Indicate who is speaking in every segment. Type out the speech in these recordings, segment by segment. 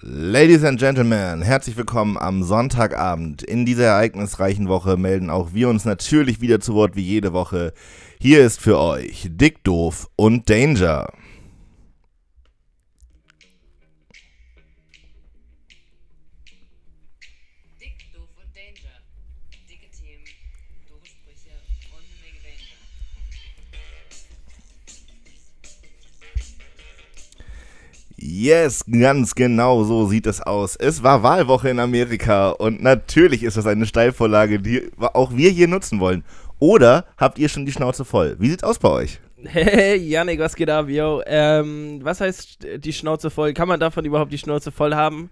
Speaker 1: Ladies and Gentlemen, herzlich willkommen am Sonntagabend. In dieser ereignisreichen Woche melden auch wir uns natürlich wieder zu Wort wie jede Woche. Hier ist für euch Dick Doof und Danger. Yes, ganz genau so sieht es aus. Es war Wahlwoche in Amerika und natürlich ist das eine Steilvorlage, die auch wir hier nutzen wollen. Oder habt ihr schon die Schnauze voll? Wie sieht's aus bei euch?
Speaker 2: Hey, Yannick, was geht ab, yo? Ähm, was heißt die Schnauze voll? Kann man davon überhaupt die Schnauze voll haben?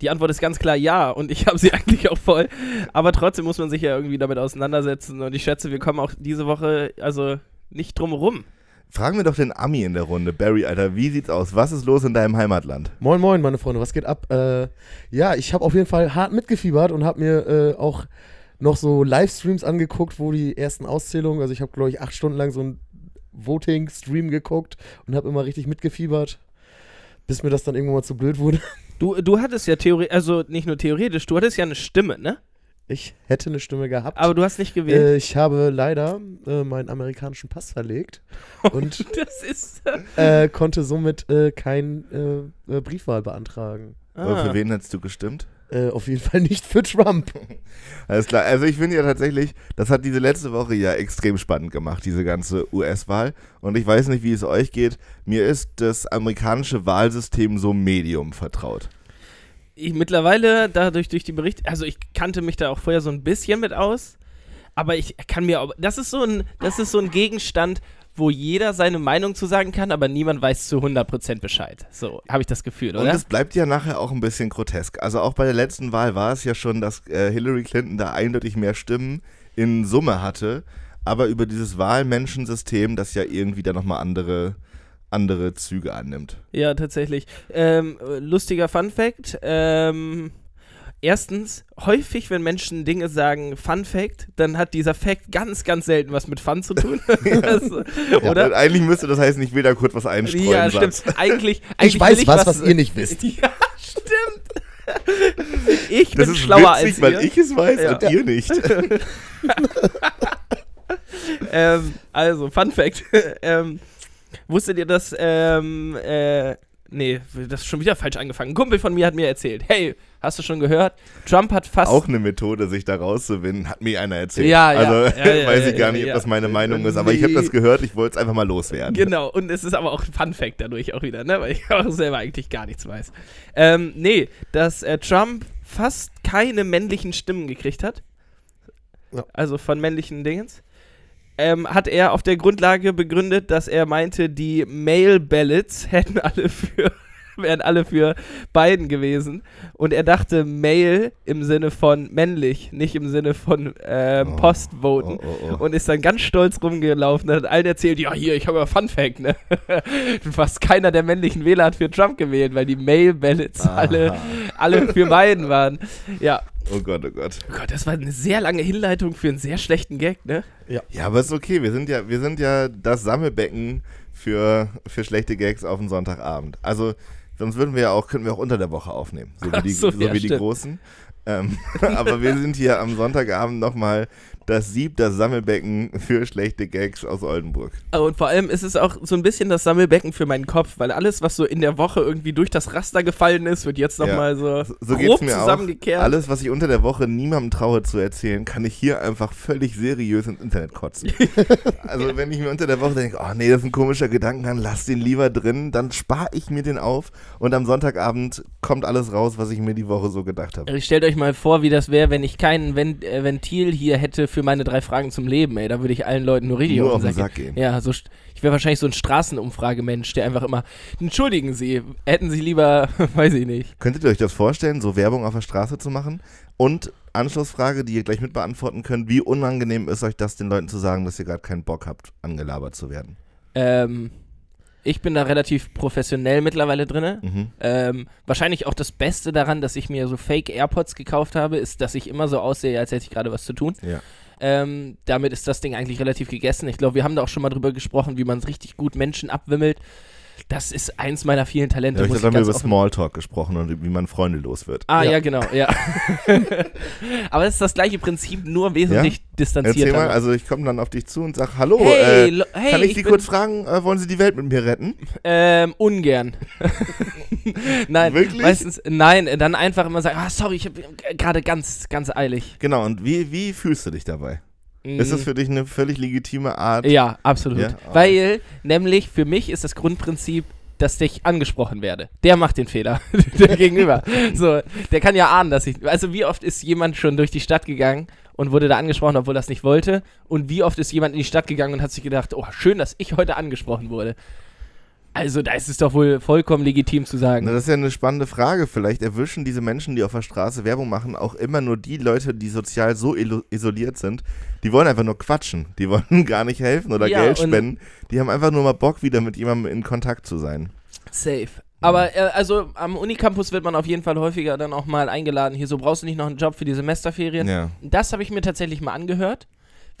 Speaker 2: Die Antwort ist ganz klar ja und ich habe sie eigentlich auch voll. Aber trotzdem muss man sich ja irgendwie damit auseinandersetzen und ich schätze, wir kommen auch diese Woche also nicht drum rum.
Speaker 1: Fragen wir doch den Ami in der Runde. Barry, Alter, wie sieht's aus? Was ist los in deinem Heimatland?
Speaker 3: Moin, moin, meine Freunde, was geht ab? Äh, ja, ich habe auf jeden Fall hart mitgefiebert und habe mir äh, auch noch so Livestreams angeguckt, wo die ersten Auszählungen, also ich habe, glaube ich, acht Stunden lang so ein Voting-Stream geguckt und habe immer richtig mitgefiebert, bis mir das dann irgendwann mal zu blöd wurde.
Speaker 2: Du, du hattest ja theoretisch, also nicht nur theoretisch, du hattest ja eine Stimme, ne?
Speaker 3: Ich hätte eine Stimme gehabt.
Speaker 2: Aber du hast nicht gewählt.
Speaker 3: äh, ich habe leider äh, meinen amerikanischen Pass verlegt und
Speaker 2: das ist.
Speaker 3: äh, konnte somit äh, kein äh, äh, Briefwahl beantragen.
Speaker 2: Ah.
Speaker 1: Für wen hättest du gestimmt?
Speaker 3: Äh, auf jeden Fall nicht für Trump.
Speaker 1: Alles klar. Also ich finde ja tatsächlich, das hat diese letzte Woche ja extrem spannend gemacht, diese ganze US-Wahl. Und ich weiß nicht, wie es euch geht. Mir ist das amerikanische Wahlsystem so medium vertraut.
Speaker 2: Ich mittlerweile dadurch durch die Berichte, also ich kannte mich da auch vorher so ein bisschen mit aus, aber ich kann mir auch, das ist so ein, das ist so ein Gegenstand, wo jeder seine Meinung zu sagen kann, aber niemand weiß zu 100% Bescheid. So, habe ich das Gefühl,
Speaker 1: Und
Speaker 2: oder?
Speaker 1: es bleibt ja nachher auch ein bisschen grotesk. Also auch bei der letzten Wahl war es ja schon, dass äh, Hillary Clinton da eindeutig mehr Stimmen in Summe hatte. Aber über dieses Wahlmenschensystem, das ja irgendwie da nochmal andere, andere Züge annimmt.
Speaker 2: Ja, tatsächlich. Ähm, äh, lustiger Fun Fact, ähm, Erstens, häufig, wenn Menschen Dinge sagen, Fun Fact, dann hat dieser Fact ganz, ganz selten was mit Fun zu tun. also,
Speaker 1: Ja,
Speaker 2: oder?
Speaker 1: eigentlich müsste das heißen, ich will da kurz was einstreuen.
Speaker 2: Ja,
Speaker 1: Satz.
Speaker 2: stimmt. Eigentlich, eigentlich
Speaker 3: Ich weiß
Speaker 2: will
Speaker 3: was, was ihr nicht wisst.
Speaker 2: Ja, stimmt. Ich
Speaker 1: Das
Speaker 2: bin
Speaker 1: ist
Speaker 2: schlauer
Speaker 1: witzig,
Speaker 2: als
Speaker 1: weil
Speaker 2: ihr.
Speaker 1: ich es weiß
Speaker 2: Ja.
Speaker 1: und ihr nicht.
Speaker 2: ähm, also, Fun Fact. ähm, wusstet ihr, dass, ähm, äh, nee, das ist schon wieder falsch angefangen. Ein Kumpel von mir hat mir erzählt, hey, hast du schon gehört? Trump hat fast...
Speaker 1: Auch eine Methode, sich da rauszuwinden, hat mir einer erzählt.
Speaker 2: Ja, ja.
Speaker 1: Also
Speaker 2: Ja, ja,
Speaker 1: weiß
Speaker 2: ja,
Speaker 1: ich gar
Speaker 2: ja,
Speaker 1: nicht, ob das meine Meinung ist, aber ich habe
Speaker 3: Nee.
Speaker 1: das gehört, ich wollte es einfach mal loswerden.
Speaker 2: Genau, und es ist aber auch ein Fun Fact dadurch auch wieder, ne? weil ich auch selber eigentlich gar nichts weiß. Ähm, nee, dass äh, Trump fast keine männlichen Stimmen gekriegt hat.
Speaker 3: Ja.
Speaker 2: Also von männlichen Dingens. Ähm, hat er auf der Grundlage begründet, dass er meinte, die Male Ballots hätten alle für wären alle für Biden gewesen. Und er dachte Male im Sinne von männlich, nicht im Sinne von ähm,
Speaker 1: Oh,
Speaker 2: Postvoten.
Speaker 1: oh, oh, oh.
Speaker 2: Und ist dann ganz stolz rumgelaufen und hat allen erzählt, ja hier, ich habe ja Fun Fact, ne? Fast keiner der männlichen Wähler hat für Trump gewählt, weil die Mail Ballots alle, alle für Biden waren. Ja.
Speaker 1: Oh Gott, oh Gott.
Speaker 2: Oh Gott, das war eine sehr lange Hinleitung für einen sehr schlechten Gag, ne?
Speaker 1: Ja, aber ist okay. Wir sind ja, wir sind ja das Sammelbecken für, für schlechte Gags auf den Sonntagabend. Also, sonst würden wir ja auch, könnten wir auch unter der Woche aufnehmen. So wie die,
Speaker 2: so,
Speaker 1: so
Speaker 2: ja,
Speaker 1: wie die. Großen. Ähm, aber wir sind hier am Sonntagabend nochmal das Sieb, das Sammelbecken für schlechte Gags aus Oldenburg.
Speaker 2: Oh, Und vor allem ist es auch so ein bisschen das Sammelbecken für meinen Kopf, weil alles, was so in der Woche irgendwie durch das Raster gefallen ist, wird jetzt
Speaker 1: Ja.
Speaker 2: nochmal so,
Speaker 1: So, so
Speaker 2: grob
Speaker 1: mir auch.
Speaker 2: zusammengekehrt.
Speaker 1: Alles, was ich unter der Woche niemandem traue zu erzählen, kann ich hier einfach völlig seriös ins Internet kotzen. also wenn ich mir unter der Woche denke, oh nee, das ist ein komischer Gedankengang, lass den lieber drin, dann spare ich mir den auf und am Sonntagabend kommt alles raus, was ich mir die Woche so gedacht habe.
Speaker 2: Also Stellt euch mal vor, wie das wäre, wenn ich kein äh, Ventil hier hätte für meine drei Fragen zum Leben, ey. Da würde ich allen Leuten nur richtig
Speaker 1: Nur
Speaker 2: auf den Sack
Speaker 1: gehen.
Speaker 2: Ja, so, ich wäre wahrscheinlich so ein Straßenumfragemensch, der einfach immer, entschuldigen Sie, hätten Sie lieber, weiß ich nicht.
Speaker 1: Könntet ihr euch das vorstellen, so Werbung auf der Straße zu machen? Und Anschlussfrage, die ihr gleich mit beantworten könnt, wie unangenehm ist euch das, den Leuten zu sagen, dass ihr gerade keinen Bock habt, angelabert zu werden?
Speaker 2: Ähm, ich bin da relativ professionell mittlerweile drin.
Speaker 1: Mhm.
Speaker 2: Ähm, wahrscheinlich auch das Beste daran, dass ich mir so Fake AirPods gekauft habe, ist, dass ich immer so aussehe, als hätte ich gerade was zu tun.
Speaker 1: Ja.
Speaker 2: Ähm, damit ist das Ding eigentlich relativ gegessen. Ich glaube, wir haben da auch schon mal drüber gesprochen, wie man es richtig gut Menschen abwimmelt. Das ist eins meiner vielen Talente.
Speaker 1: Ja, ich
Speaker 2: muss
Speaker 1: habe
Speaker 2: ich ganz
Speaker 1: über Smalltalk gesprochen und wie man Freunde los wird.
Speaker 2: Ah, ja,
Speaker 3: Ja.
Speaker 2: genau, ja. Aber es ist das gleiche Prinzip, nur wesentlich
Speaker 1: Erzähl
Speaker 2: distanzierter.
Speaker 1: mal, also ich komme dann auf dich zu und sag, hallo,
Speaker 2: hey,
Speaker 1: äh,
Speaker 2: lo- hey,
Speaker 1: kann ich Sie
Speaker 2: bin,
Speaker 1: kurz fragen, äh, wollen Sie die Welt mit mir retten?
Speaker 2: Ähm, ungern. nein,
Speaker 1: Wirklich?
Speaker 2: meistens, nein, äh, dann einfach immer sagen, ah, sorry, ich habe gerade ganz, ganz eilig.
Speaker 1: Genau, und wie, wie fühlst du dich dabei? Ist das für dich eine völlig legitime Art?
Speaker 2: Ja, absolut.
Speaker 1: Ja? Ah.
Speaker 2: Weil, nämlich, für mich ist das Grundprinzip, dass ich angesprochen werde. Der macht den Fehler. der Gegenüber. So, der kann ja ahnen, dass ich. Also, wie oft ist jemand schon durch die Stadt gegangen und wurde da angesprochen, obwohl er es nicht wollte? Und wie oft ist jemand in die Stadt gegangen und hat sich gedacht, oh, schön, dass ich heute angesprochen wurde? Also, da ist es doch wohl vollkommen legitim zu sagen.
Speaker 1: Na, das ist ja eine spannende Frage. Vielleicht erwischen diese Menschen, die auf der Straße Werbung machen, auch immer nur die Leute, die sozial so isoliert sind. Die wollen einfach nur quatschen. Die wollen gar nicht helfen oder
Speaker 2: Ja,
Speaker 1: Geld spenden. Die haben einfach nur mal Bock, wieder mit jemandem in Kontakt zu sein.
Speaker 2: Safe. Aber äh, also am Unicampus wird man auf jeden Fall häufiger dann auch mal eingeladen. Hier, so brauchst du nicht noch einen Job für die Semesterferien.
Speaker 1: Ja.
Speaker 2: Das habe ich mir tatsächlich mal angehört,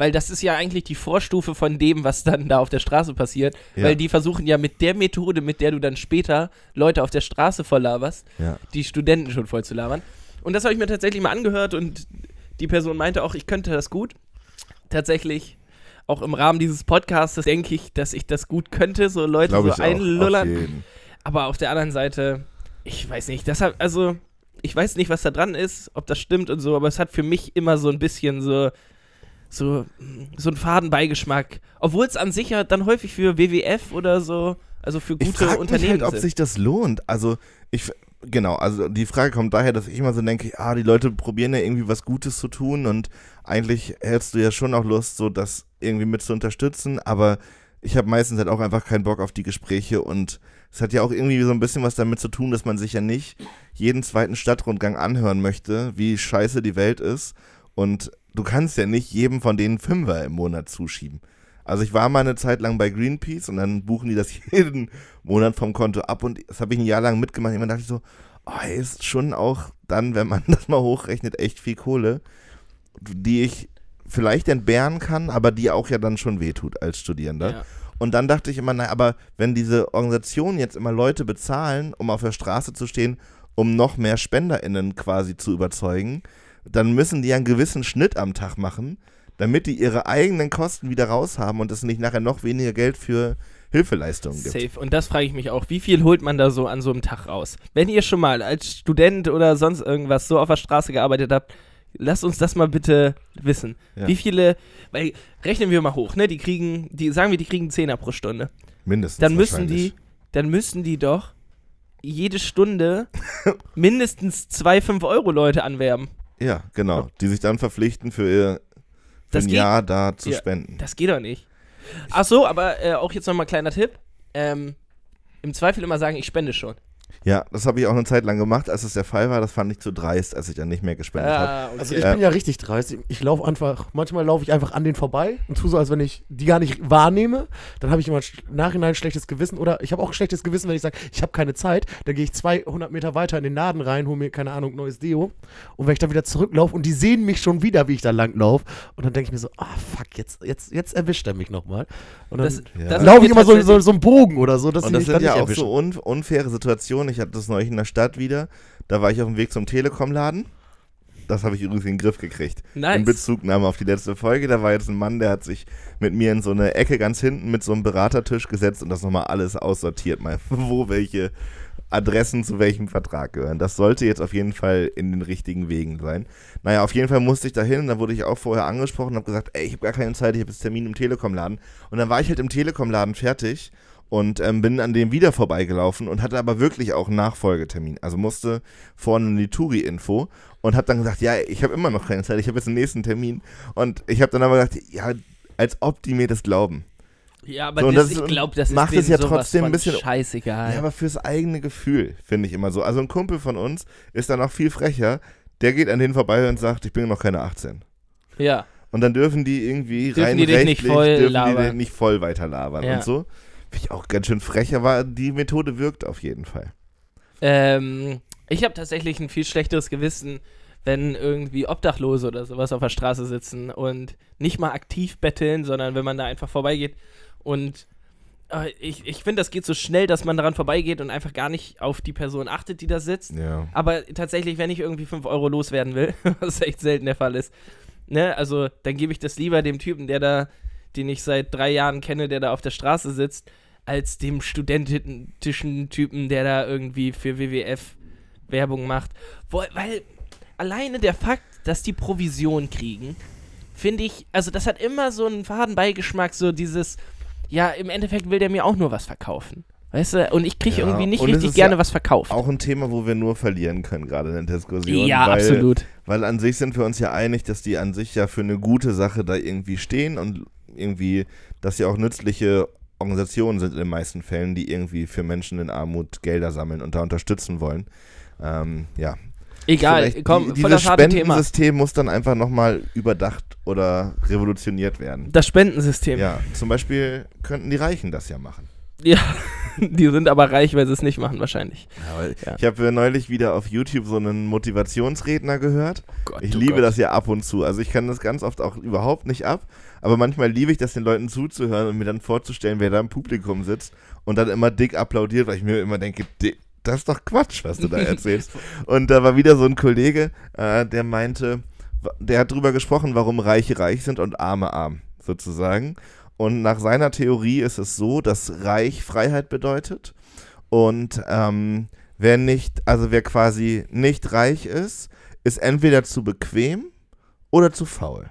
Speaker 2: weil das ist ja eigentlich die Vorstufe von dem, was dann da auf der Straße passiert.
Speaker 1: Ja.
Speaker 2: Weil die versuchen ja mit der Methode, mit der du dann später Leute auf der Straße volllaberst,
Speaker 1: Ja.
Speaker 2: die Studenten schon voll zu labern. Und das habe ich mir tatsächlich mal angehört und die Person meinte auch, ich könnte das gut. Tatsächlich. Auch im Rahmen dieses Podcasts denke ich, dass ich das gut könnte, so Leute
Speaker 1: Glaube
Speaker 2: so einlullern.
Speaker 1: Auf.
Speaker 2: Aber auf der anderen Seite, ich weiß nicht, deshalb, also, ich weiß nicht, was da dran ist, ob das stimmt und so, aber es hat für mich immer so ein bisschen so, so, so einen faden Beigeschmack. Obwohl es an sich ja dann häufig für WWF oder so, also für
Speaker 1: Ich
Speaker 2: gute
Speaker 1: frage mich
Speaker 2: Unternehmen
Speaker 1: halt, ob
Speaker 2: sind.
Speaker 1: sich das lohnt. Also ich genau, also die Frage kommt daher, dass ich immer so denke, ah, die Leute probieren ja irgendwie was Gutes zu tun und eigentlich hättest du ja schon auch Lust, so das irgendwie mit zu unterstützen, aber ich habe meistens halt auch einfach keinen Bock auf die Gespräche und es hat ja auch irgendwie so ein bisschen was damit zu tun, dass man sich ja nicht jeden zweiten Stadtrundgang anhören möchte, wie scheiße die Welt ist und du kannst ja nicht jedem von denen Fünfer im Monat zuschieben. Also ich war mal eine Zeit lang bei Greenpeace und dann buchen die das jeden Monat vom Konto ab und das habe ich ein Jahr lang mitgemacht. Immer dachte ich so, oh, ist schon auch dann, wenn man das mal hochrechnet, echt viel Kohle, die ich vielleicht entbehren kann, aber die auch ja dann schon wehtut als Studierender.
Speaker 2: Ja.
Speaker 1: Und dann dachte ich immer, na, aber wenn diese Organisationen jetzt immer Leute bezahlen, um auf der Straße zu stehen, um noch mehr SpenderInnen quasi zu überzeugen, dann müssen die ja einen gewissen Schnitt am Tag machen, damit die ihre eigenen Kosten wieder raushaben und es nicht nachher noch weniger Geld für Hilfeleistungen gibt.
Speaker 2: Safe. Und das frage ich mich auch. Wie viel holt man da so an so einem Tag raus? Wenn ihr schon mal als Student oder sonst irgendwas so auf der Straße gearbeitet habt, lasst uns das mal bitte wissen.
Speaker 1: Ja.
Speaker 2: Wie viele, weil rechnen wir mal hoch, ne? Die kriegen, die sagen wir, die kriegen 10er pro Stunde.
Speaker 1: Mindestens.
Speaker 2: Dann müssen die, dann müssen die doch jede Stunde mindestens zwei 5-Euro-Leute anwerben.
Speaker 1: Ja, genau. Die sich dann verpflichten, für, ihr, für
Speaker 2: Das
Speaker 1: ein
Speaker 2: geht-
Speaker 1: Jahr da zu
Speaker 2: Ja.
Speaker 1: spenden.
Speaker 2: Das geht doch nicht. Ach so, aber äh, auch jetzt nochmal kleiner Tipp. Ähm, Im Zweifel immer sagen, ich spende schon.
Speaker 1: Ja, das habe ich auch eine Zeit lang gemacht, als es der Fall war. Das fand ich zu dreist, als ich dann nicht mehr gespendet habe.
Speaker 2: Ah, okay.
Speaker 3: Also ich
Speaker 1: Ja.
Speaker 3: bin ja richtig dreist. Ich laufe einfach, manchmal laufe ich einfach an den vorbei und tue so, als wenn ich die gar nicht wahrnehme. Dann habe ich immer im Nachhinein ein schlechtes Gewissen. Oder ich habe auch ein schlechtes Gewissen, wenn ich sage, ich habe keine Zeit. Dann gehe ich 200 Meter weiter in den Laden rein, hole mir, keine Ahnung, neues Deo. Und wenn ich dann wieder zurücklaufe und die sehen mich schon wieder, wie ich da lang laufe. Und dann denke ich mir so, ah fuck, jetzt, jetzt, jetzt erwischt er mich nochmal. Und dann
Speaker 2: Das,
Speaker 3: laufe ich immer so, so, so einen Bogen oder so, dass
Speaker 1: Und
Speaker 3: sie
Speaker 1: das
Speaker 3: mich
Speaker 1: sind ja auch
Speaker 3: erwischen.
Speaker 1: so un unfaire Situationen. Ich hatte das neulich in der Stadt wieder. Da war ich auf dem Weg zum Telekom-Laden. Das habe ich übrigens in den Griff gekriegt.
Speaker 2: Nice.
Speaker 1: In Bezugnahme auf die letzte Folge. Da war jetzt ein Mann, der hat sich mit mir in so eine Ecke ganz hinten mit so einem Beratertisch gesetzt und das nochmal alles aussortiert, mal wo welche Adressen zu welchem Vertrag gehören. Das sollte jetzt auf jeden Fall in den richtigen Wegen sein. Naja, auf jeden Fall musste ich da hin und da wurde ich auch vorher angesprochen und habe gesagt, ey, ich habe gar keine Zeit, ich habe jetzt Termin im Telekom-Laden. Und dann war ich halt im Telekom-Laden fertig und ähm, bin an dem wieder vorbeigelaufen und hatte aber wirklich auch einen Nachfolgetermin. Also musste vorne in die Touri-Info und habe dann gesagt, ja, ich habe immer noch keine Zeit, ich habe jetzt den nächsten Termin. Und ich habe dann aber gesagt, ja, als ob die mir das glauben.
Speaker 2: Ja, aber
Speaker 1: So,
Speaker 2: das,
Speaker 1: das
Speaker 2: ich glaube, das
Speaker 1: macht es ja trotzdem ein bisschen-
Speaker 2: scheißegal.
Speaker 1: Ja, aber fürs eigene Gefühl, finde ich immer so. Also ein Kumpel von uns ist dann auch viel frecher. Der geht an denen vorbei und sagt, ich bin noch keine 18.
Speaker 2: ja.
Speaker 1: Und dann dürfen die irgendwie
Speaker 2: Dürfen
Speaker 1: rein
Speaker 2: die dich nicht
Speaker 1: rechtlich,
Speaker 2: voll
Speaker 1: dürfen die
Speaker 2: labern.
Speaker 1: den nicht voll weiter labern
Speaker 2: Ja.
Speaker 1: und so. Finde ich auch ganz schön frech, aber die Methode wirkt auf jeden Fall.
Speaker 2: Ähm, ich habe tatsächlich ein viel schlechteres Gewissen, wenn irgendwie Obdachlose oder sowas auf der Straße sitzen und nicht mal aktiv betteln, sondern wenn man da einfach vorbeigeht und äh, ich, ich finde, das geht so schnell, dass man daran vorbeigeht und einfach gar nicht auf die Person achtet, die da sitzt.
Speaker 1: Ja.
Speaker 2: Aber tatsächlich, wenn ich irgendwie 5 Euro loswerden will, was echt selten der Fall ist, ne, also dann gebe ich das lieber dem Typen, der da, den ich seit drei Jahren kenne, der da auf der Straße sitzt, als dem studentischen Typen, der da irgendwie für WWF Werbung macht. Weil alleine der Fakt, dass die Provision kriegen, finde ich, also das hat immer so einen faden Beigeschmack, so dieses, ja, im Endeffekt will der mir auch nur was verkaufen. Weißt du, und ich kriege
Speaker 1: Ja,
Speaker 2: irgendwie nicht richtig gerne
Speaker 1: ja
Speaker 2: was verkauft.
Speaker 1: Auch ein Thema, wo wir nur verlieren können, gerade in der Diskussion.
Speaker 2: ja,
Speaker 1: weil,
Speaker 2: absolut.
Speaker 1: Weil an sich sind wir uns ja einig, dass die an sich ja für eine gute Sache da irgendwie stehen und irgendwie, dass sie auch nützliche Organisationen sind in den meisten Fällen, die irgendwie für Menschen in Armut Gelder sammeln und da unterstützen wollen. Ähm, ja.
Speaker 2: Egal,
Speaker 1: Vielleicht
Speaker 2: komm,
Speaker 1: die,
Speaker 2: voll
Speaker 1: dieses
Speaker 2: das harte Thema.
Speaker 1: Spendensystem muss dann einfach nochmal überdacht oder revolutioniert werden.
Speaker 2: Das Spendensystem. Ja,
Speaker 1: zum Beispiel könnten die Reichen das ja machen.
Speaker 2: die sind aber reich, weil sie es nicht machen, wahrscheinlich.
Speaker 1: Ja,
Speaker 2: Ja.
Speaker 1: Ich habe neulich wieder auf YouTube so einen Motivationsredner gehört.
Speaker 2: Gott,
Speaker 1: Ich
Speaker 2: oh
Speaker 1: liebe
Speaker 2: Gott.
Speaker 1: das ja ab und zu. Also ich kann das ganz oft auch überhaupt nicht ab. Aber manchmal liebe ich das, den Leuten zuzuhören und mir dann vorzustellen, wer da im Publikum sitzt und dann immer dick applaudiert, weil ich mir immer denke, "Di- das ist doch Quatsch, was du da erzählst. und da war wieder so ein Kollege, äh, der meinte, der hat drüber gesprochen, warum Reiche reich sind und Arme arm, sozusagen. Und nach seiner Theorie ist es so, dass reich Freiheit bedeutet und ähm, wer nicht, also wer quasi nicht reich ist, ist entweder zu bequem oder zu faul.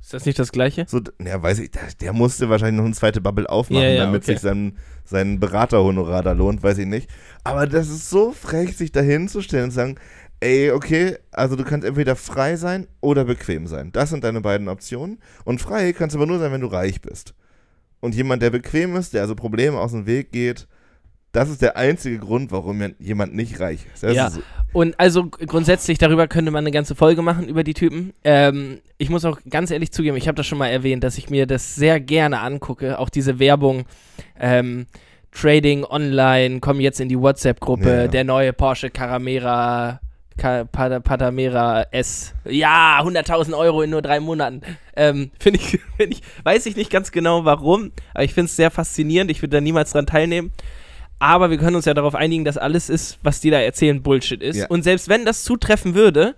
Speaker 2: Ist das nicht das Gleiche?
Speaker 1: So, ja, weiß ich, der, der musste wahrscheinlich noch eine zweite Bubble aufmachen,
Speaker 2: Ja, ja,
Speaker 1: damit
Speaker 2: okay.
Speaker 1: sich sein, sein Beraterhonorar da lohnt, weiß ich nicht. Aber das ist so frech, sich da hinzustellen und zu sagen, ey, okay, also du kannst entweder frei sein oder bequem sein. Das sind deine beiden Optionen. Und frei kannst du aber nur sein, wenn du reich bist. Und jemand, der bequem ist, der also Probleme aus dem Weg geht, das ist der einzige Grund, warum jemand nicht reich ist. Das
Speaker 2: Ja.
Speaker 1: ist so,
Speaker 2: Und also grundsätzlich darüber könnte man eine ganze Folge machen über die Typen. Ähm, ich muss auch ganz ehrlich zugeben, ich habe das schon mal erwähnt, dass ich mir das sehr gerne angucke. Auch diese Werbung, ähm, Trading online, komm jetzt in die WhatsApp-Gruppe,
Speaker 1: Ja, ja.
Speaker 2: der neue Porsche Caramera, Ca- Pada- Panamera S. Ja, 100.000 Euro in nur drei Monaten. Ähm, finde ich, find ich, weiß ich nicht ganz genau warum, aber ich finde es sehr faszinierend. Ich würde da niemals dran teilnehmen. Aber wir können uns ja darauf einigen, dass alles ist, was die da erzählen, Bullshit ist.
Speaker 1: Ja.
Speaker 2: Und selbst wenn das zutreffen würde,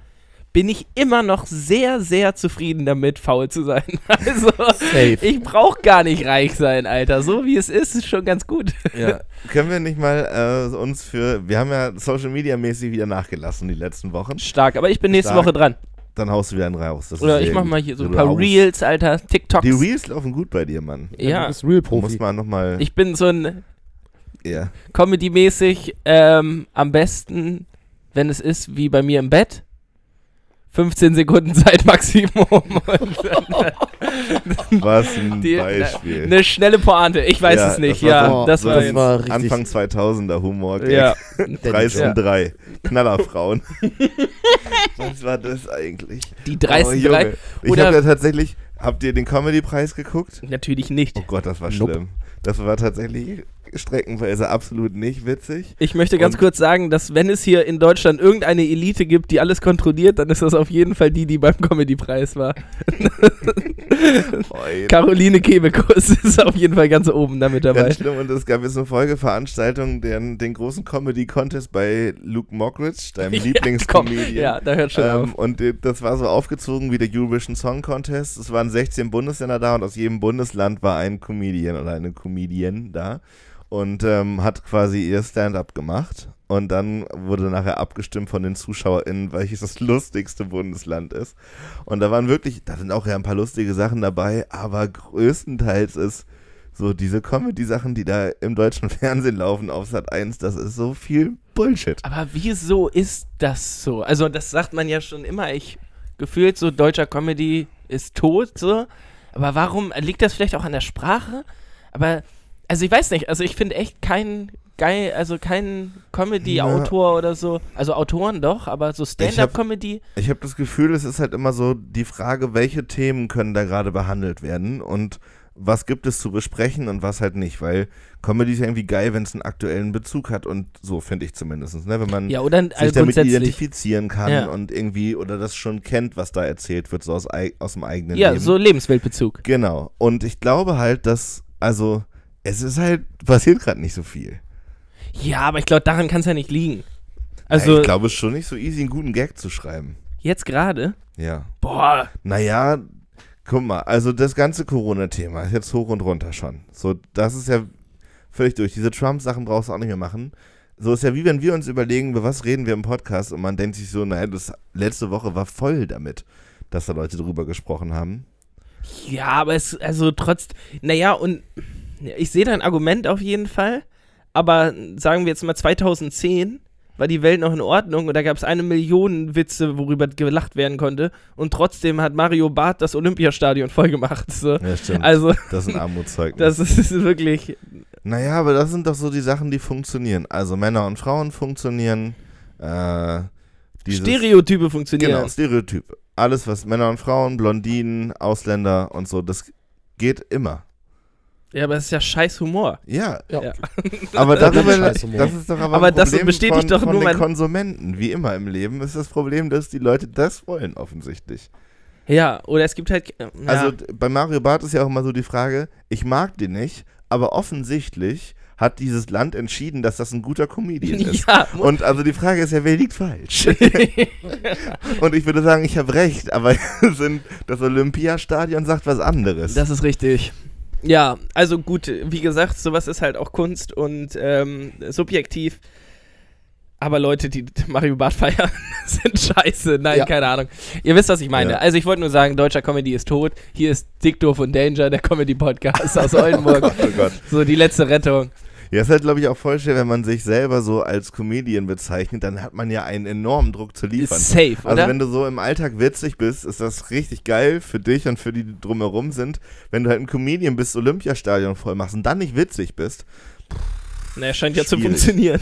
Speaker 2: bin ich immer noch sehr, sehr zufrieden damit, faul zu sein. Also,
Speaker 3: Safe.
Speaker 2: ich brauche gar nicht reich sein, Alter. So wie es ist, ist schon ganz gut.
Speaker 1: Ja, können wir nicht mal äh, uns für, wir haben ja Social Media mäßig wieder nachgelassen die letzten Wochen.
Speaker 2: Stark. Aber ich bin nächste
Speaker 1: Stark.
Speaker 2: Woche dran.
Speaker 1: Dann haust du wieder einen raus. Das
Speaker 2: Oder ich mach mal hier so ein
Speaker 1: Du
Speaker 2: paar
Speaker 1: haust-
Speaker 2: Reels, Alter. TikToks.
Speaker 1: Die Reels laufen gut bei dir, Mann.
Speaker 3: Du
Speaker 2: Ja,
Speaker 3: bist Real
Speaker 1: Du musst
Speaker 3: Profi.
Speaker 1: mal
Speaker 2: ich bin so ein
Speaker 1: Ja.
Speaker 2: Comedy-mäßig ähm, am besten, wenn es ist wie bei mir im Bett. 15 Sekunden Zeit Maximum.
Speaker 1: Was ein
Speaker 2: Die-
Speaker 1: Beispiel.
Speaker 2: Eine schnelle Pointe. Ich weiß
Speaker 1: Ja,
Speaker 2: es nicht.
Speaker 1: das war
Speaker 2: ja,
Speaker 3: so-
Speaker 2: das
Speaker 1: so
Speaker 2: war
Speaker 1: das
Speaker 3: war richtig.
Speaker 1: Anfang 2000er Humor. Gag.
Speaker 2: Ja.
Speaker 1: Preis
Speaker 2: Ja.
Speaker 1: um drei. Knallerfrauen. Was war das eigentlich?
Speaker 2: Die dreisten
Speaker 1: oh,
Speaker 2: drei.
Speaker 1: Junge. Ich
Speaker 2: Oder-
Speaker 1: habe ja tatsächlich. Habt ihr den Comedy-Preis geguckt?
Speaker 2: Natürlich nicht.
Speaker 1: Oh Gott, das war
Speaker 3: Nope.
Speaker 1: schlimm. Das war tatsächlich streckenweise absolut nicht witzig.
Speaker 2: Ich möchte ganz
Speaker 1: Und-
Speaker 2: kurz sagen, dass wenn es hier in Deutschland irgendeine Elite gibt, die alles kontrolliert, dann ist das auf jeden Fall die, die beim Comedy-Preis war. Caroline Kebekus ist auf jeden Fall ganz oben damit dabei.
Speaker 1: Ganz schlimm. Und es gab jetzt eine Folgeveranstaltung, den, den großen Comedy-Contest bei Luke Mockridge, deinem
Speaker 2: Ja,
Speaker 1: Lieblingscomedian.
Speaker 2: Ja, da hört schon
Speaker 1: Ähm,
Speaker 2: auf.
Speaker 1: und das war so aufgezogen wie der Eurovision Song Contest. Es waren 16 Bundesländer da und aus jedem Bundesland war ein Comedian oder eine Comedian da und ähm, hat quasi ihr Stand-up gemacht. Und dann wurde nachher abgestimmt von den ZuschauerInnen, welches das lustigste Bundesland ist. Und da waren wirklich, da sind auch ja ein paar lustige Sachen dabei, aber größtenteils ist so diese Comedy-Sachen, die da im deutschen Fernsehen laufen auf Sat 1, das ist so viel Bullshit.
Speaker 2: Aber wieso ist das so? Also, das sagt man ja schon immer. Ich gefühlt so, deutscher Comedy ist tot, so. Aber warum? Liegt das vielleicht auch an der Sprache? Aber, also ich weiß nicht. Also, ich finde echt keinen geil, also keinen Comedy-Autor oder so. Also, Autoren doch, aber so Stand-up-Comedy.
Speaker 1: Ich habe das Gefühl, es ist halt immer so die Frage, welche Themen können da gerade behandelt werden und was gibt es zu besprechen und was halt nicht, weil Comedy ist ja irgendwie geil, wenn es einen aktuellen Bezug hat und so finde ich zumindest, ne? wenn man
Speaker 2: Ja, oder
Speaker 1: sich
Speaker 2: also
Speaker 1: damit identifizieren kann
Speaker 2: Ja.
Speaker 1: und irgendwie oder das schon kennt, was da erzählt wird, so aus, aus dem eigenen
Speaker 2: Ja,
Speaker 1: Leben.
Speaker 2: so Lebensweltbezug.
Speaker 1: Genau. Und ich glaube halt, dass, also Es ist halt, passiert gerade nicht so viel.
Speaker 2: Ja, aber ich glaube, daran kann es ja nicht liegen.
Speaker 1: Also,
Speaker 2: Also,
Speaker 1: ich glaube, es ist schon nicht so easy, einen guten Gag zu schreiben.
Speaker 2: jetzt gerade?
Speaker 1: Ja.
Speaker 2: Boah.
Speaker 1: Naja, guck mal, also das ganze Corona-Thema ist jetzt hoch und runter schon. So, das ist ja völlig durch. Diese Trump-Sachen brauchst du auch nicht mehr machen. So ist ja wie wenn wir uns überlegen, über was reden wir im Podcast und man denkt sich so, naja, das letzte Woche war voll damit, dass da Leute drüber gesprochen haben.
Speaker 2: Ja, aber es, also trotz, naja, und ich sehe dein Argument auf jeden Fall, aber sagen wir jetzt mal 2010 war die Welt noch in Ordnung und da gab es eine Million Witze, worüber gelacht werden konnte und trotzdem hat Mario Barth das Olympiastadion voll gemacht. So.
Speaker 1: Ja, stimmt.
Speaker 2: Also,
Speaker 1: das ist ein Armutszeugnis.
Speaker 2: das ist wirklich,
Speaker 1: Naja, aber das sind doch so die Sachen, die funktionieren. Also Männer und Frauen funktionieren. Äh,
Speaker 2: Stereotype funktionieren.
Speaker 1: Genau, Stereotyp. Alles, was Männer und Frauen, Blondinen, Ausländer und so, das geht immer.
Speaker 2: Ja, aber es ist ja scheiß Humor.
Speaker 1: Ja,
Speaker 3: Ja.
Speaker 1: Aber
Speaker 3: Das ist
Speaker 1: darüber, das ist doch aber,
Speaker 2: Aber
Speaker 1: ein
Speaker 2: das
Speaker 1: Problem
Speaker 2: bestätigt
Speaker 1: von,
Speaker 2: doch
Speaker 1: von
Speaker 2: nur
Speaker 1: den
Speaker 2: mein-
Speaker 1: Konsumenten. Wie immer im Leben ist das Problem, dass die Leute das wollen, offensichtlich.
Speaker 2: Ja, oder es gibt halt. äh, Ja.
Speaker 1: Also d- bei Mario Barth ist ja auch immer so die Frage, ich mag den nicht, aber offensichtlich hat dieses Land entschieden, dass das ein guter Comedian ist.
Speaker 2: ja,
Speaker 1: Und also die Frage ist ja, wer liegt falsch? Und ich würde sagen, ich habe recht, aber das Olympiastadion sagt was anderes.
Speaker 2: Das ist richtig. Ja, also gut, wie gesagt, sowas ist halt auch Kunst und ähm, subjektiv. Aber Leute, die Mario Barth feiern, sind scheiße. Nein,
Speaker 3: Ja.
Speaker 2: keine Ahnung. Ihr wisst, was ich meine.
Speaker 1: Ja.
Speaker 2: Also ich wollte nur sagen, deutscher Comedy ist tot. Hier ist Dick Doof und Danger, der Comedy-Podcast aus Oldenburg.
Speaker 1: oh Gott.
Speaker 2: so die letzte Rettung.
Speaker 1: Ja, ist halt, glaube ich, auch voll schwer, wenn man sich selber so als Comedian bezeichnet, dann hat man ja einen enormen Druck zu liefern.
Speaker 2: Ist safe,
Speaker 1: Also
Speaker 2: oder?
Speaker 1: wenn du so im Alltag witzig bist, ist das richtig geil für dich und für die, die drumherum sind. Wenn du halt ein Comedian bist, Olympiastadion voll machst und dann nicht witzig bist,
Speaker 2: naja, scheint ja zu
Speaker 1: schwierig.
Speaker 2: funktionieren.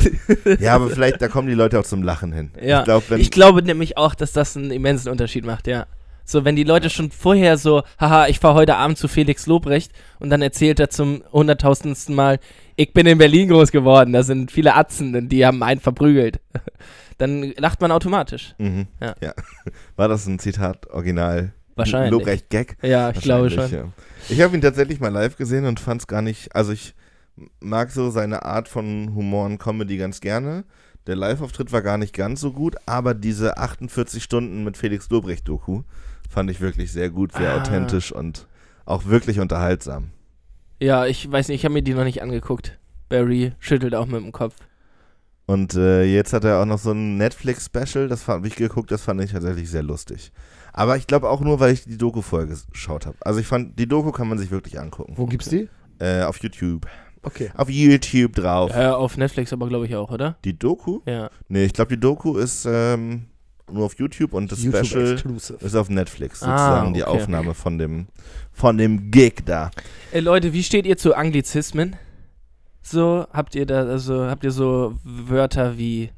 Speaker 1: ja, aber vielleicht, da kommen die Leute auch zum Lachen hin.
Speaker 2: Ja,
Speaker 1: Ich glaube, wenn...
Speaker 2: Ich glaube nämlich auch, dass das einen immensen Unterschied macht, ja. So, wenn die Leute schon vorher so, haha, ich fahre heute Abend zu Felix Lobrecht und dann erzählt er zum hunderttausendsten Mal, ich bin in Berlin groß geworden, da sind viele Atzen und die haben einen verprügelt. Dann lacht man automatisch.
Speaker 1: mhm.
Speaker 2: Ja.
Speaker 1: ja. War das ein Zitat original?
Speaker 2: Wahrscheinlich.
Speaker 1: Lobrecht Gag?
Speaker 2: Ja, ich glaube schon.
Speaker 1: Ja. Ich habe ihn tatsächlich mal live gesehen und fand es gar nicht, also ich mag so seine Art von Humor und Comedy ganz gerne. Der Live-Auftritt war gar nicht ganz so gut, aber diese 48 Stunden mit Felix Lobrecht-Doku fand ich wirklich sehr gut, sehr
Speaker 2: Ah.
Speaker 1: authentisch und auch wirklich unterhaltsam.
Speaker 2: Ja, ich weiß nicht, ich habe mir die noch nicht angeguckt. Barry schüttelt auch mit dem Kopf.
Speaker 1: Und äh, jetzt hat er auch noch so ein Netflix-Special, das habe ich geguckt, das fand ich tatsächlich sehr lustig. Aber ich glaube auch nur, weil ich die Doku vorher geschaut habe. Also ich fand, die Doku kann man sich wirklich angucken.
Speaker 3: Wo gibt's die?
Speaker 1: Äh, auf YouTube.
Speaker 3: Okay.
Speaker 1: Auf YouTube drauf.
Speaker 2: Äh, auf Netflix aber, glaube ich, auch, oder?
Speaker 1: Die Doku?
Speaker 2: Ja.
Speaker 1: Nee, ich glaube, die Doku ist ähm, nur auf YouTube und das
Speaker 3: YouTube
Speaker 1: Special
Speaker 3: Exclusive.
Speaker 1: ist auf Netflix,
Speaker 2: Ah,
Speaker 1: sozusagen die
Speaker 2: okay.
Speaker 1: Aufnahme von dem, von dem Gig da.
Speaker 2: Ey, Leute, wie steht ihr zu Anglizismen? So, habt ihr da, also, habt ihr so Wörter wie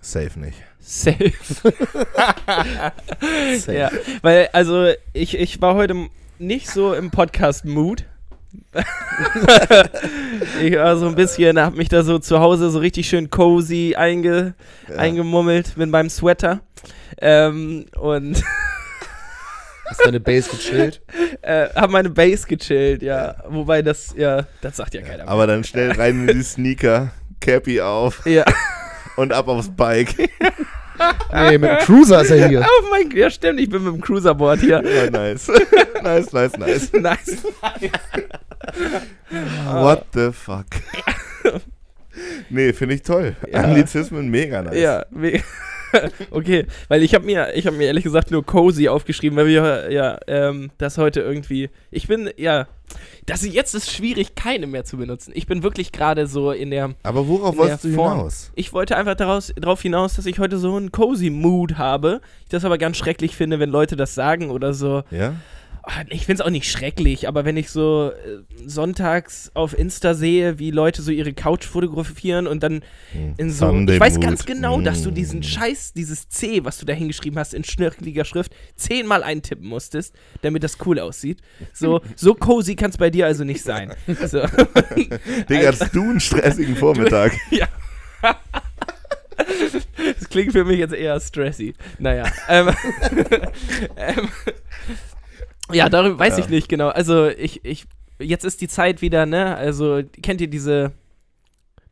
Speaker 1: Safe nicht.
Speaker 2: safe?
Speaker 3: Safe.
Speaker 2: Ja, weil, also, ich, ich war heute m- nicht so im Podcast-Mood. Ich war so ein bisschen, hab mich da so zu Hause so richtig schön cozy einge,
Speaker 1: Ja.
Speaker 2: eingemummelt mit meinem Sweater. Ähm, und
Speaker 3: Hast deine Base gechillt?
Speaker 2: äh, hab meine Base gechillt, ja. Wobei das, ja, das sagt ja keiner. mehr.
Speaker 1: Aber dann schnell rein in die Sneaker, Cappy auf
Speaker 2: ja.
Speaker 1: und ab aufs Bike.
Speaker 3: Nee, mit dem Cruiser ist er hier.
Speaker 2: Oh mein Gott, ja stimmt, ich bin mit dem Cruiserboard hier.
Speaker 1: Ja, nice. nice, nice, nice.
Speaker 2: nice.
Speaker 1: What the fuck? nee, finde ich toll.
Speaker 2: Ja.
Speaker 1: Anglizismen mega nice.
Speaker 2: Ja, we- okay, weil ich habe mir, ich habe mir ehrlich gesagt nur cozy aufgeschrieben, weil wir ja ähm, das heute irgendwie. Ich bin ja, das jetzt ist schwierig, keine mehr zu benutzen. Ich bin wirklich gerade so in der.
Speaker 1: Aber worauf wolltest du hinaus?
Speaker 2: Ich wollte einfach daraus, darauf hinaus, dass ich heute so einen cozy Mood habe. Ich das aber ganz schrecklich finde, wenn Leute das sagen oder so.
Speaker 1: Ja?
Speaker 2: Ich finde es auch nicht schrecklich, aber wenn ich so äh, sonntags auf Insta sehe, wie Leute so ihre Couch fotografieren und dann
Speaker 1: Hm.
Speaker 2: in so.
Speaker 1: Sunday
Speaker 2: ich weiß ganz genau, dass du diesen Scheiß, dieses C, was du da hingeschrieben hast, in schnörkeliger Schrift, zehnmal eintippen musstest, damit das cool aussieht. So, so cozy kann es bei dir also nicht sein. So.
Speaker 1: Digga, hast du einen stressigen Vormittag?
Speaker 2: ja. Das klingt für mich jetzt eher stressy. Naja. Ähm, ähm, ja, darüber weiß
Speaker 1: Ja.
Speaker 2: ich nicht genau. Also ich, ich jetzt ist die Zeit wieder, ne? Also, kennt ihr diese,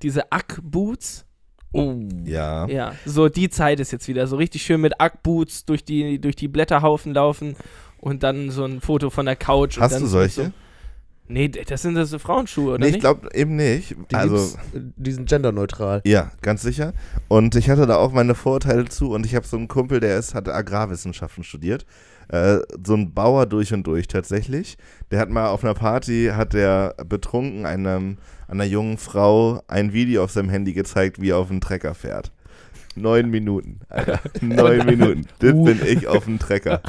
Speaker 2: diese Ack-Boots?
Speaker 3: Oh.
Speaker 1: Ja.
Speaker 2: Ja, so die Zeit ist jetzt wieder. So richtig schön mit Ack-Boots durch die, durch die Blätterhaufen laufen und dann so ein Foto von der Couch. und
Speaker 1: Hast
Speaker 2: dann
Speaker 1: du
Speaker 2: so-
Speaker 1: solche?
Speaker 2: Nee, d- das sind so Frauenschuhe, oder
Speaker 1: Nee, ich glaube eben nicht.
Speaker 3: Die
Speaker 1: also,
Speaker 3: die sind genderneutral.
Speaker 1: ja, ganz sicher. Und ich hatte da auch meine Vorurteile zu und ich habe so einen Kumpel, der ist, hat Agrarwissenschaften studiert. Äh, so ein Bauer durch und durch tatsächlich. Der hat mal auf einer Party, hat der betrunken einem, einer jungen Frau ein Video auf seinem Handy gezeigt, wie er auf einen Trecker fährt. Neun Minuten, Alter. Neun Minuten. Das bin ich auf dem Trecker.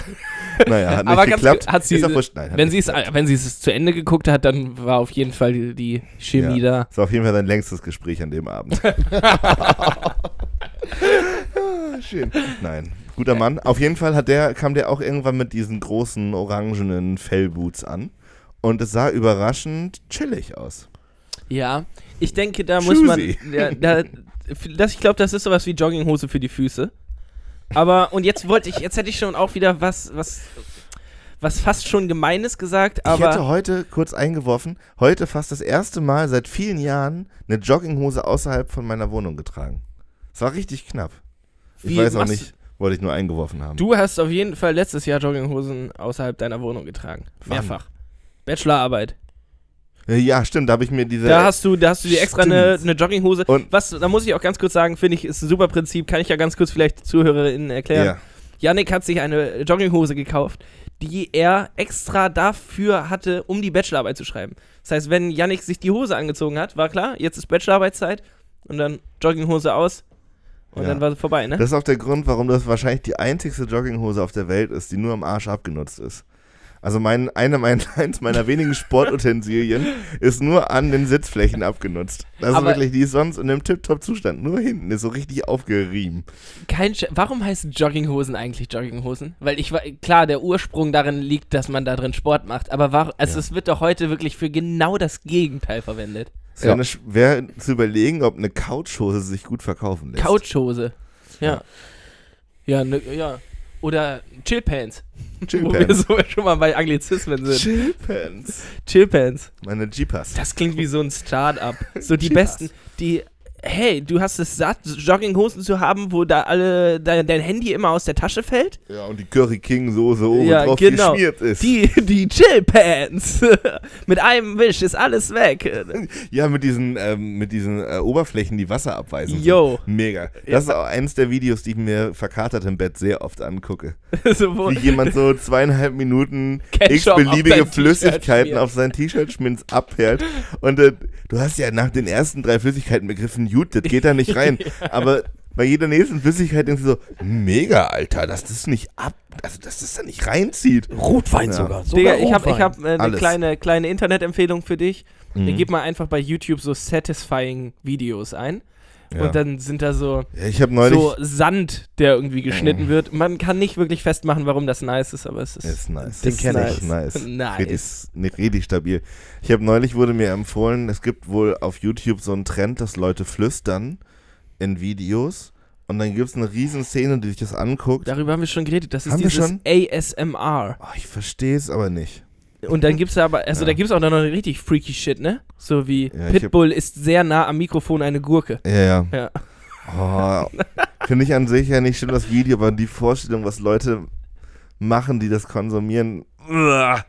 Speaker 1: Naja, hat nicht
Speaker 2: Aber
Speaker 1: geklappt.
Speaker 2: ge- hat sie-
Speaker 1: wurscht. Nein, hat
Speaker 2: wenn sie es wenn sie es zu Ende geguckt hat, dann war auf jeden Fall die, die Chemie da.
Speaker 1: Das war auf jeden Fall sein längstes Gespräch an dem Abend. Ah, Schön. Nein, guter Mann. Auf jeden Fall hat der, kam der auch irgendwann mit diesen großen orangenen Fellboots an. Und es sah überraschend chillig aus.
Speaker 2: Ja, ich denke, da muss man.
Speaker 1: Choosy.
Speaker 2: Ja, da, das, ich glaube, das ist sowas wie Jogginghose für die Füße. Aber, und jetzt wollte ich, jetzt hätte ich schon auch wieder was, was, was fast schon Gemeines gesagt,
Speaker 1: ich hätte
Speaker 2: aber.
Speaker 1: heute kurz eingeworfen, heute fast das erste Mal seit vielen Jahren eine Jogginghose außerhalb von meiner Wohnung getragen. Es war richtig knapp. Ich weiß auch nicht, wollte ich nur eingeworfen haben.
Speaker 2: Du hast auf jeden Fall letztes Jahr Jogginghosen außerhalb deiner Wohnung getragen.
Speaker 1: Wann?
Speaker 2: Mehrfach. Bachelorarbeit.
Speaker 1: Äh, Ja, stimmt, da habe ich mir diese.
Speaker 2: Da hast du, da hast du dir extra eine, eine Jogginghose.
Speaker 1: Und-
Speaker 2: was, da muss ich auch ganz kurz sagen, finde ich, ist ein super Prinzip. Kann ich ja ganz kurz vielleicht ZuhörerInnen erklären.
Speaker 1: ja.
Speaker 2: Yannick hat sich eine Jogginghose gekauft, die er extra dafür hatte, um die Bachelorarbeit zu schreiben. Das heißt, wenn Yannick sich die Hose angezogen hat, war klar, jetzt ist Bachelorarbeitszeit und dann Jogginghose aus und
Speaker 1: Ja.
Speaker 2: dann war es vorbei, ne?
Speaker 1: Das ist auch der Grund, warum das wahrscheinlich die einzigste Jogginghose auf der Welt ist, die nur am Arsch abgenutzt ist. Also mein, eine mein, eins meiner wenigen Sportutensilien ist nur an den Sitzflächen abgenutzt. Das ist
Speaker 2: Aber-
Speaker 1: wirklich, die ist sonst in einem Tipptopp-Zustand. Nur hinten ist so richtig aufgerieben.
Speaker 2: Kein Sch Warum heißen Jogginghosen eigentlich Jogginghosen? Weil ich war, klar, der Ursprung darin liegt, dass man da drin Sport macht, aber war, also
Speaker 1: Ja.
Speaker 2: es wird doch heute wirklich für genau das Gegenteil verwendet.
Speaker 1: Es wäre
Speaker 3: Ja.
Speaker 1: ja. wär zu überlegen, ob eine Couchhose sich gut verkaufen lässt.
Speaker 2: Couchhose. Ja.
Speaker 1: Ja.
Speaker 2: Ja, ne, ja. Oder Chillpants. Wo wir
Speaker 1: Chillpants.
Speaker 2: so schon mal bei Anglizismen sind.
Speaker 1: Chillpants.
Speaker 2: Chillpants.
Speaker 1: Meine Jeepers.
Speaker 2: Das klingt wie so ein Start-up. So die besten, die, hey, du hast es satt, Jogginghosen zu haben, wo da alle, dein, dein Handy immer aus der Tasche fällt?
Speaker 1: Ja, und die Curry King Soße oben
Speaker 2: Ja,
Speaker 1: drauf
Speaker 2: genau.
Speaker 1: geschmiert ist.
Speaker 2: Die, die Chillpants. Mit einem Wisch ist alles weg.
Speaker 1: Ja, mit diesen, ähm, mit diesen äh, Oberflächen, die Wasser abweisen.
Speaker 2: Yo.
Speaker 1: Mega. Das ist auch eins der Videos, die ich mir verkatert im Bett sehr oft angucke.
Speaker 2: so,
Speaker 1: Wie jemand so zweieinhalb Minuten x
Speaker 2: Ketchup auf
Speaker 1: beliebige
Speaker 2: dein T-Shirt
Speaker 1: Flüssigkeiten auf sein T-Shirt schminz abperlt. Und äh, du hast ja nach den ersten drei Flüssigkeiten begriffen, gut, das geht da nicht rein. Aber bei jeder nächsten Flüssigkeit denkst du so, mega, Alter, dass das nicht ab, also dass das da nicht reinzieht.
Speaker 3: Rotwein
Speaker 1: Ja.
Speaker 3: sogar.
Speaker 2: Digga,
Speaker 3: sogar
Speaker 2: ich habe ich
Speaker 3: Rotwein.
Speaker 2: hab, äh, eine
Speaker 1: Alles.
Speaker 2: kleine, kleine Internetempfehlung für dich.
Speaker 1: Mhm.
Speaker 2: Gib mal einfach bei YouTube so satisfying Videos ein.
Speaker 1: Ja.
Speaker 2: Und dann sind da so,
Speaker 1: Ja,
Speaker 2: so Sand, der irgendwie geschnitten
Speaker 1: Mhm.
Speaker 2: wird. Man kann nicht wirklich festmachen, warum das nice ist, aber es ist.
Speaker 1: ist nice.
Speaker 3: Den
Speaker 1: Ist
Speaker 3: kenn
Speaker 1: nice.
Speaker 3: ich.
Speaker 1: Nice.
Speaker 2: Nice.
Speaker 1: Richtig, nee, richtig stabil. Ich habe neulich wurde mir empfohlen, es gibt wohl auf YouTube so einen Trend, dass Leute flüstern in Videos. Und dann gibt es eine riesen Szene, die sich das anguckt.
Speaker 2: Darüber haben wir schon geredet. Das ist
Speaker 1: Haben
Speaker 2: dieses
Speaker 1: schon?
Speaker 2: ASMR.
Speaker 1: Oh, ich verstehe es aber nicht.
Speaker 2: Und dann gibt's da aber, also
Speaker 1: Ja.
Speaker 2: da gibt's auch noch richtig freaky Shit, ne? So wie
Speaker 1: Ja,
Speaker 2: Pitbull ist sehr nah am Mikrofon eine Gurke.
Speaker 1: Ja, ja.
Speaker 2: Ja.
Speaker 1: Oh, Finde ich an sich ja nicht schlimm, das Video, aber die Vorstellung, was Leute machen, die das konsumieren, uah,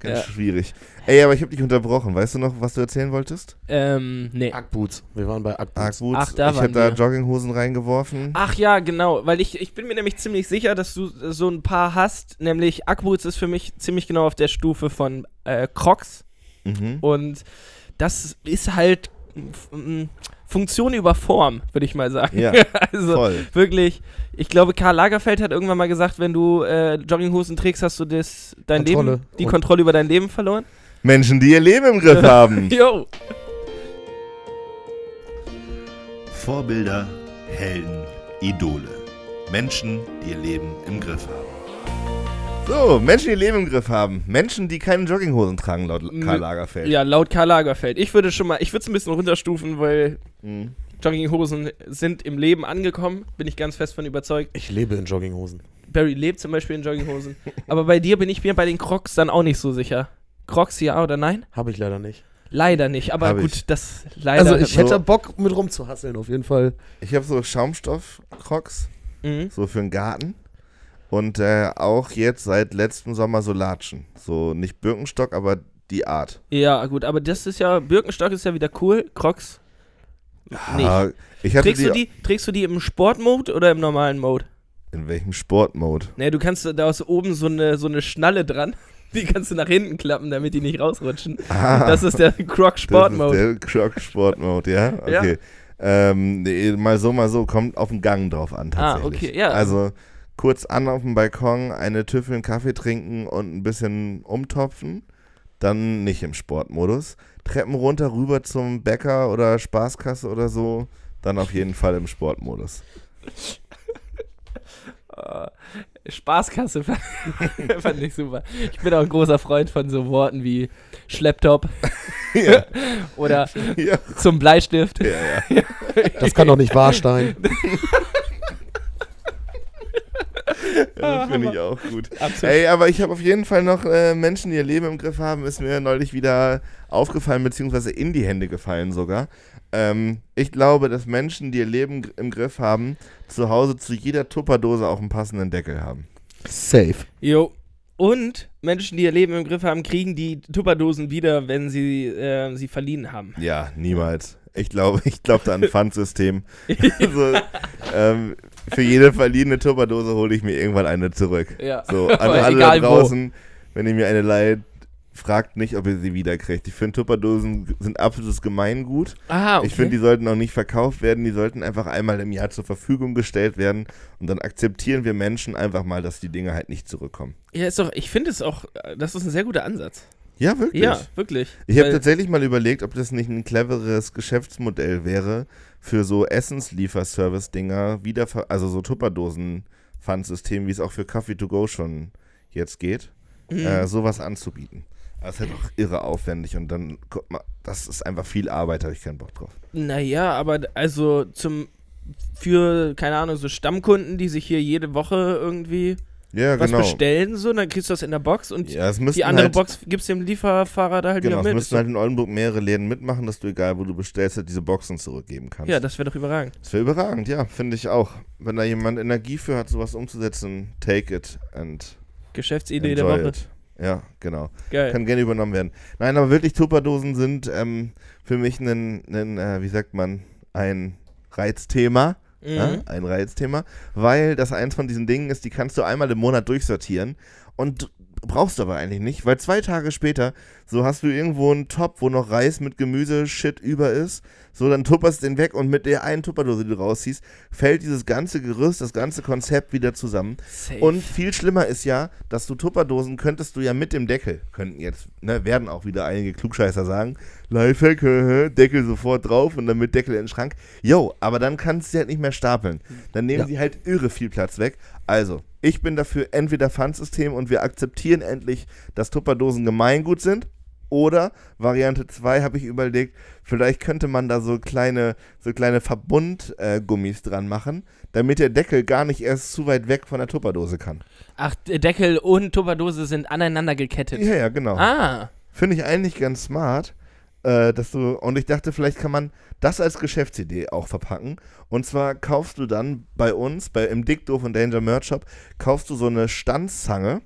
Speaker 1: ganz
Speaker 2: Ja.
Speaker 1: schwierig. Ey, aber ich habe dich unterbrochen. Weißt du noch, was du erzählen wolltest?
Speaker 2: Ähm, nee.
Speaker 3: Ackboots. Wir waren bei Ackboots.
Speaker 2: Ach, da
Speaker 1: ich habe da. Jogginghosen reingeworfen.
Speaker 2: Ach ja, genau, weil ich, ich bin mir nämlich ziemlich sicher, dass du so ein paar hast, nämlich Ackboots ist für mich ziemlich genau auf der Stufe von äh, Crocs
Speaker 1: Mhm.
Speaker 2: und das ist halt f- m, Funktion über Form, würde ich mal sagen.
Speaker 1: Ja,
Speaker 2: also
Speaker 1: Voll.
Speaker 2: wirklich, ich glaube, Karl Lagerfeld hat irgendwann mal gesagt, wenn du äh, Jogginghosen trägst, hast du das, dein
Speaker 3: Kontrolle.
Speaker 2: Leben, die
Speaker 3: Und-
Speaker 2: Kontrolle über dein Leben verloren.
Speaker 1: Menschen, die ihr Leben im Griff haben.
Speaker 2: Jo.
Speaker 1: Vorbilder, Helden, Idole. Menschen, die ihr Leben im Griff haben. So, Menschen, die Leben im Griff haben. Menschen, die keine Jogginghosen tragen, laut. Karl Lagerfeld.
Speaker 2: Ja, laut Karl Lagerfeld. Ich würde schon mal, ich würde es ein bisschen runterstufen, weil
Speaker 1: Mhm.
Speaker 2: Jogginghosen sind im Leben angekommen, bin ich ganz fest von überzeugt.
Speaker 3: Ich lebe in Jogginghosen.
Speaker 2: Barry lebt zum Beispiel in Jogginghosen. Aber bei dir bin ich mir bei den Crocs dann auch nicht so sicher. Crocs ja oder nein?
Speaker 3: Habe ich leider nicht.
Speaker 2: Leider nicht, aber
Speaker 1: Hab
Speaker 2: gut,
Speaker 1: ich.
Speaker 2: das leider.
Speaker 3: Also ich
Speaker 1: so-
Speaker 3: hätte Bock mit rumzuhasseln, auf jeden Fall.
Speaker 1: Ich habe so Schaumstoff-Crocs,
Speaker 2: Mhm.
Speaker 1: so für den Garten. Und äh, auch jetzt seit letztem Sommer so Latschen. So nicht Birkenstock, aber die Art.
Speaker 2: Ja, gut, aber das ist ja, Birkenstock ist ja wieder cool, Crocs. Nicht.
Speaker 1: Ah, ich hatte
Speaker 2: Trägst du, die, trägst du die im Sportmode oder im normalen Mode?
Speaker 1: In welchem Sportmode?
Speaker 2: Ne, du kannst da aus oben so eine, so eine Schnalle dran. Die kannst du nach hinten klappen, damit die nicht rausrutschen.
Speaker 1: Ah,
Speaker 2: Das ist der Croc Sportmode.
Speaker 1: Das ist der Croc Sportmode, ja?
Speaker 2: Ja.
Speaker 1: Okay. Ähm, nee, mal so, mal so, kommt auf den Gang drauf an
Speaker 2: Ah,
Speaker 1: tatsächlich.
Speaker 2: okay, ja.
Speaker 1: Also kurz an auf dem Balkon, eine Tüffel einen Kaffee trinken und ein bisschen umtopfen, dann nicht im Sportmodus. Treppen runter rüber zum Bäcker oder Spaßkasse oder so, dann auf jeden Fall im Sportmodus.
Speaker 2: Äh, Spaßkasse fand, fand ich super. Ich bin auch ein großer Freund von so Worten wie Schlepptop
Speaker 1: ja,
Speaker 2: oder
Speaker 1: ja,
Speaker 2: zum Bleistift.
Speaker 1: ja, ja.
Speaker 3: Das kann doch nicht wahr sein.
Speaker 1: Das finde ich auch gut.
Speaker 2: Absolut.
Speaker 1: Ey, aber ich habe auf jeden Fall noch äh, Menschen, die ihr Leben im Griff haben, ist mir neulich wieder aufgefallen, beziehungsweise in die Hände gefallen sogar. Ähm, ich glaube, dass Menschen, die ihr Leben im Griff haben, zu Hause zu jeder Tupperdose auch einen passenden Deckel haben.
Speaker 3: Safe.
Speaker 2: Jo. Und Menschen, die ihr Leben im Griff haben, kriegen die Tupperdosen wieder, wenn sie äh, sie verliehen haben.
Speaker 1: Ja, niemals. Ich glaube, ich glaube da an ein Pfandsystem. also, ähm, für jede verliehene Tupperdose hole ich mir irgendwann eine zurück.
Speaker 2: Ja.
Speaker 1: So, an alle da
Speaker 2: egal wo.
Speaker 1: draußen, wenn ihr mir eine leiht, fragt nicht, ob ihr sie wiederkriegt. Ich finde, Tupperdosen sind absolutes Gemeingut.
Speaker 2: Ah, okay.
Speaker 1: Ich finde, die sollten auch nicht verkauft werden. Die sollten einfach einmal im Jahr zur Verfügung gestellt werden. Und dann akzeptieren wir Menschen einfach mal, dass die Dinge halt nicht zurückkommen.
Speaker 2: ja, ist doch, ich finde es auch, das ist ein sehr guter Ansatz.
Speaker 1: Ja, wirklich.
Speaker 2: Ja, wirklich.
Speaker 1: Ich habe tatsächlich mal überlegt, ob das nicht ein cleveres Geschäftsmodell wäre für so Essenslieferservice-Dinger, wieder, also so Tupperdosen-Pfandsystem, wie es auch für Coffee to go schon jetzt geht,
Speaker 2: Mhm.
Speaker 1: äh, sowas anzubieten. Es ist halt auch irre aufwendig und dann, guck mal, das ist einfach viel Arbeit, habe ich keinen Bock drauf.
Speaker 2: Naja, aber also zum für, keine Ahnung, so Stammkunden, die sich hier jede Woche irgendwie
Speaker 1: Ja,
Speaker 2: was
Speaker 1: genau.
Speaker 2: bestellen, so, dann kriegst du das in der Box und
Speaker 1: Ja,
Speaker 2: die andere
Speaker 1: halt,
Speaker 2: Box gibst dem Lieferfahrer da halt
Speaker 1: Genau,
Speaker 2: wieder mit.
Speaker 1: müssten halt in Oldenburg mehrere Läden mitmachen, dass du, egal wo du bestellst, halt diese Boxen zurückgeben kannst.
Speaker 2: ja, das wäre doch überragend.
Speaker 1: Das wäre überragend, ja, finde ich auch. Wenn da jemand Energie für hat, sowas umzusetzen, take it and
Speaker 2: Geschäftsidee der Woche.
Speaker 1: it. Ja, genau.
Speaker 2: Geil.
Speaker 1: Kann gerne übernommen werden. Nein, aber wirklich Tupperdosen sind ähm, für mich ein, ein äh, wie sagt man, ein Reizthema.
Speaker 2: Mhm.
Speaker 1: Ja, ein Reizthema, weil das eins von diesen Dingen ist, die kannst du einmal im Monat durchsortieren und brauchst du aber eigentlich nicht, weil zwei Tage später, so hast du irgendwo einen Topf, wo noch Reis mit Gemüse Shit über ist, so dann tupperst du den weg und mit der einen Tupperdose, die du rausziehst, fällt dieses ganze Gerüst, das ganze Konzept wieder zusammen.
Speaker 2: Safe.
Speaker 1: Und viel schlimmer ist ja, dass du Tupperdosen könntest du ja mit dem Deckel, könnten jetzt, ne, werden auch wieder einige Klugscheißer sagen, Lifehack, Deckel sofort drauf und dann mit Deckel in den Schrank. Jo, aber dann kannst du sie halt nicht mehr stapeln. Dann nehmen
Speaker 3: Ja.
Speaker 1: sie halt irre viel Platz weg. Also, ich bin dafür entweder Pfandsystem und wir akzeptieren endlich, dass Tupperdosen Gemeingut sind. Oder Variante 2 habe ich überlegt, vielleicht könnte man da so kleine, so kleine Verbundgummis äh, dran machen, damit der Deckel gar nicht erst zu weit weg von der Tupperdose kann.
Speaker 2: Ach, Deckel und Tupperdose sind aneinander gekettet.
Speaker 1: Ja, ja, genau.
Speaker 2: Ah,
Speaker 1: Finde ich eigentlich ganz smart, äh, dass du, und ich dachte, vielleicht kann man das als Geschäftsidee auch verpacken. Und zwar kaufst du dann bei uns, bei, im Dickdoof und Danger Merch Shop, kaufst du so eine Stanzzange,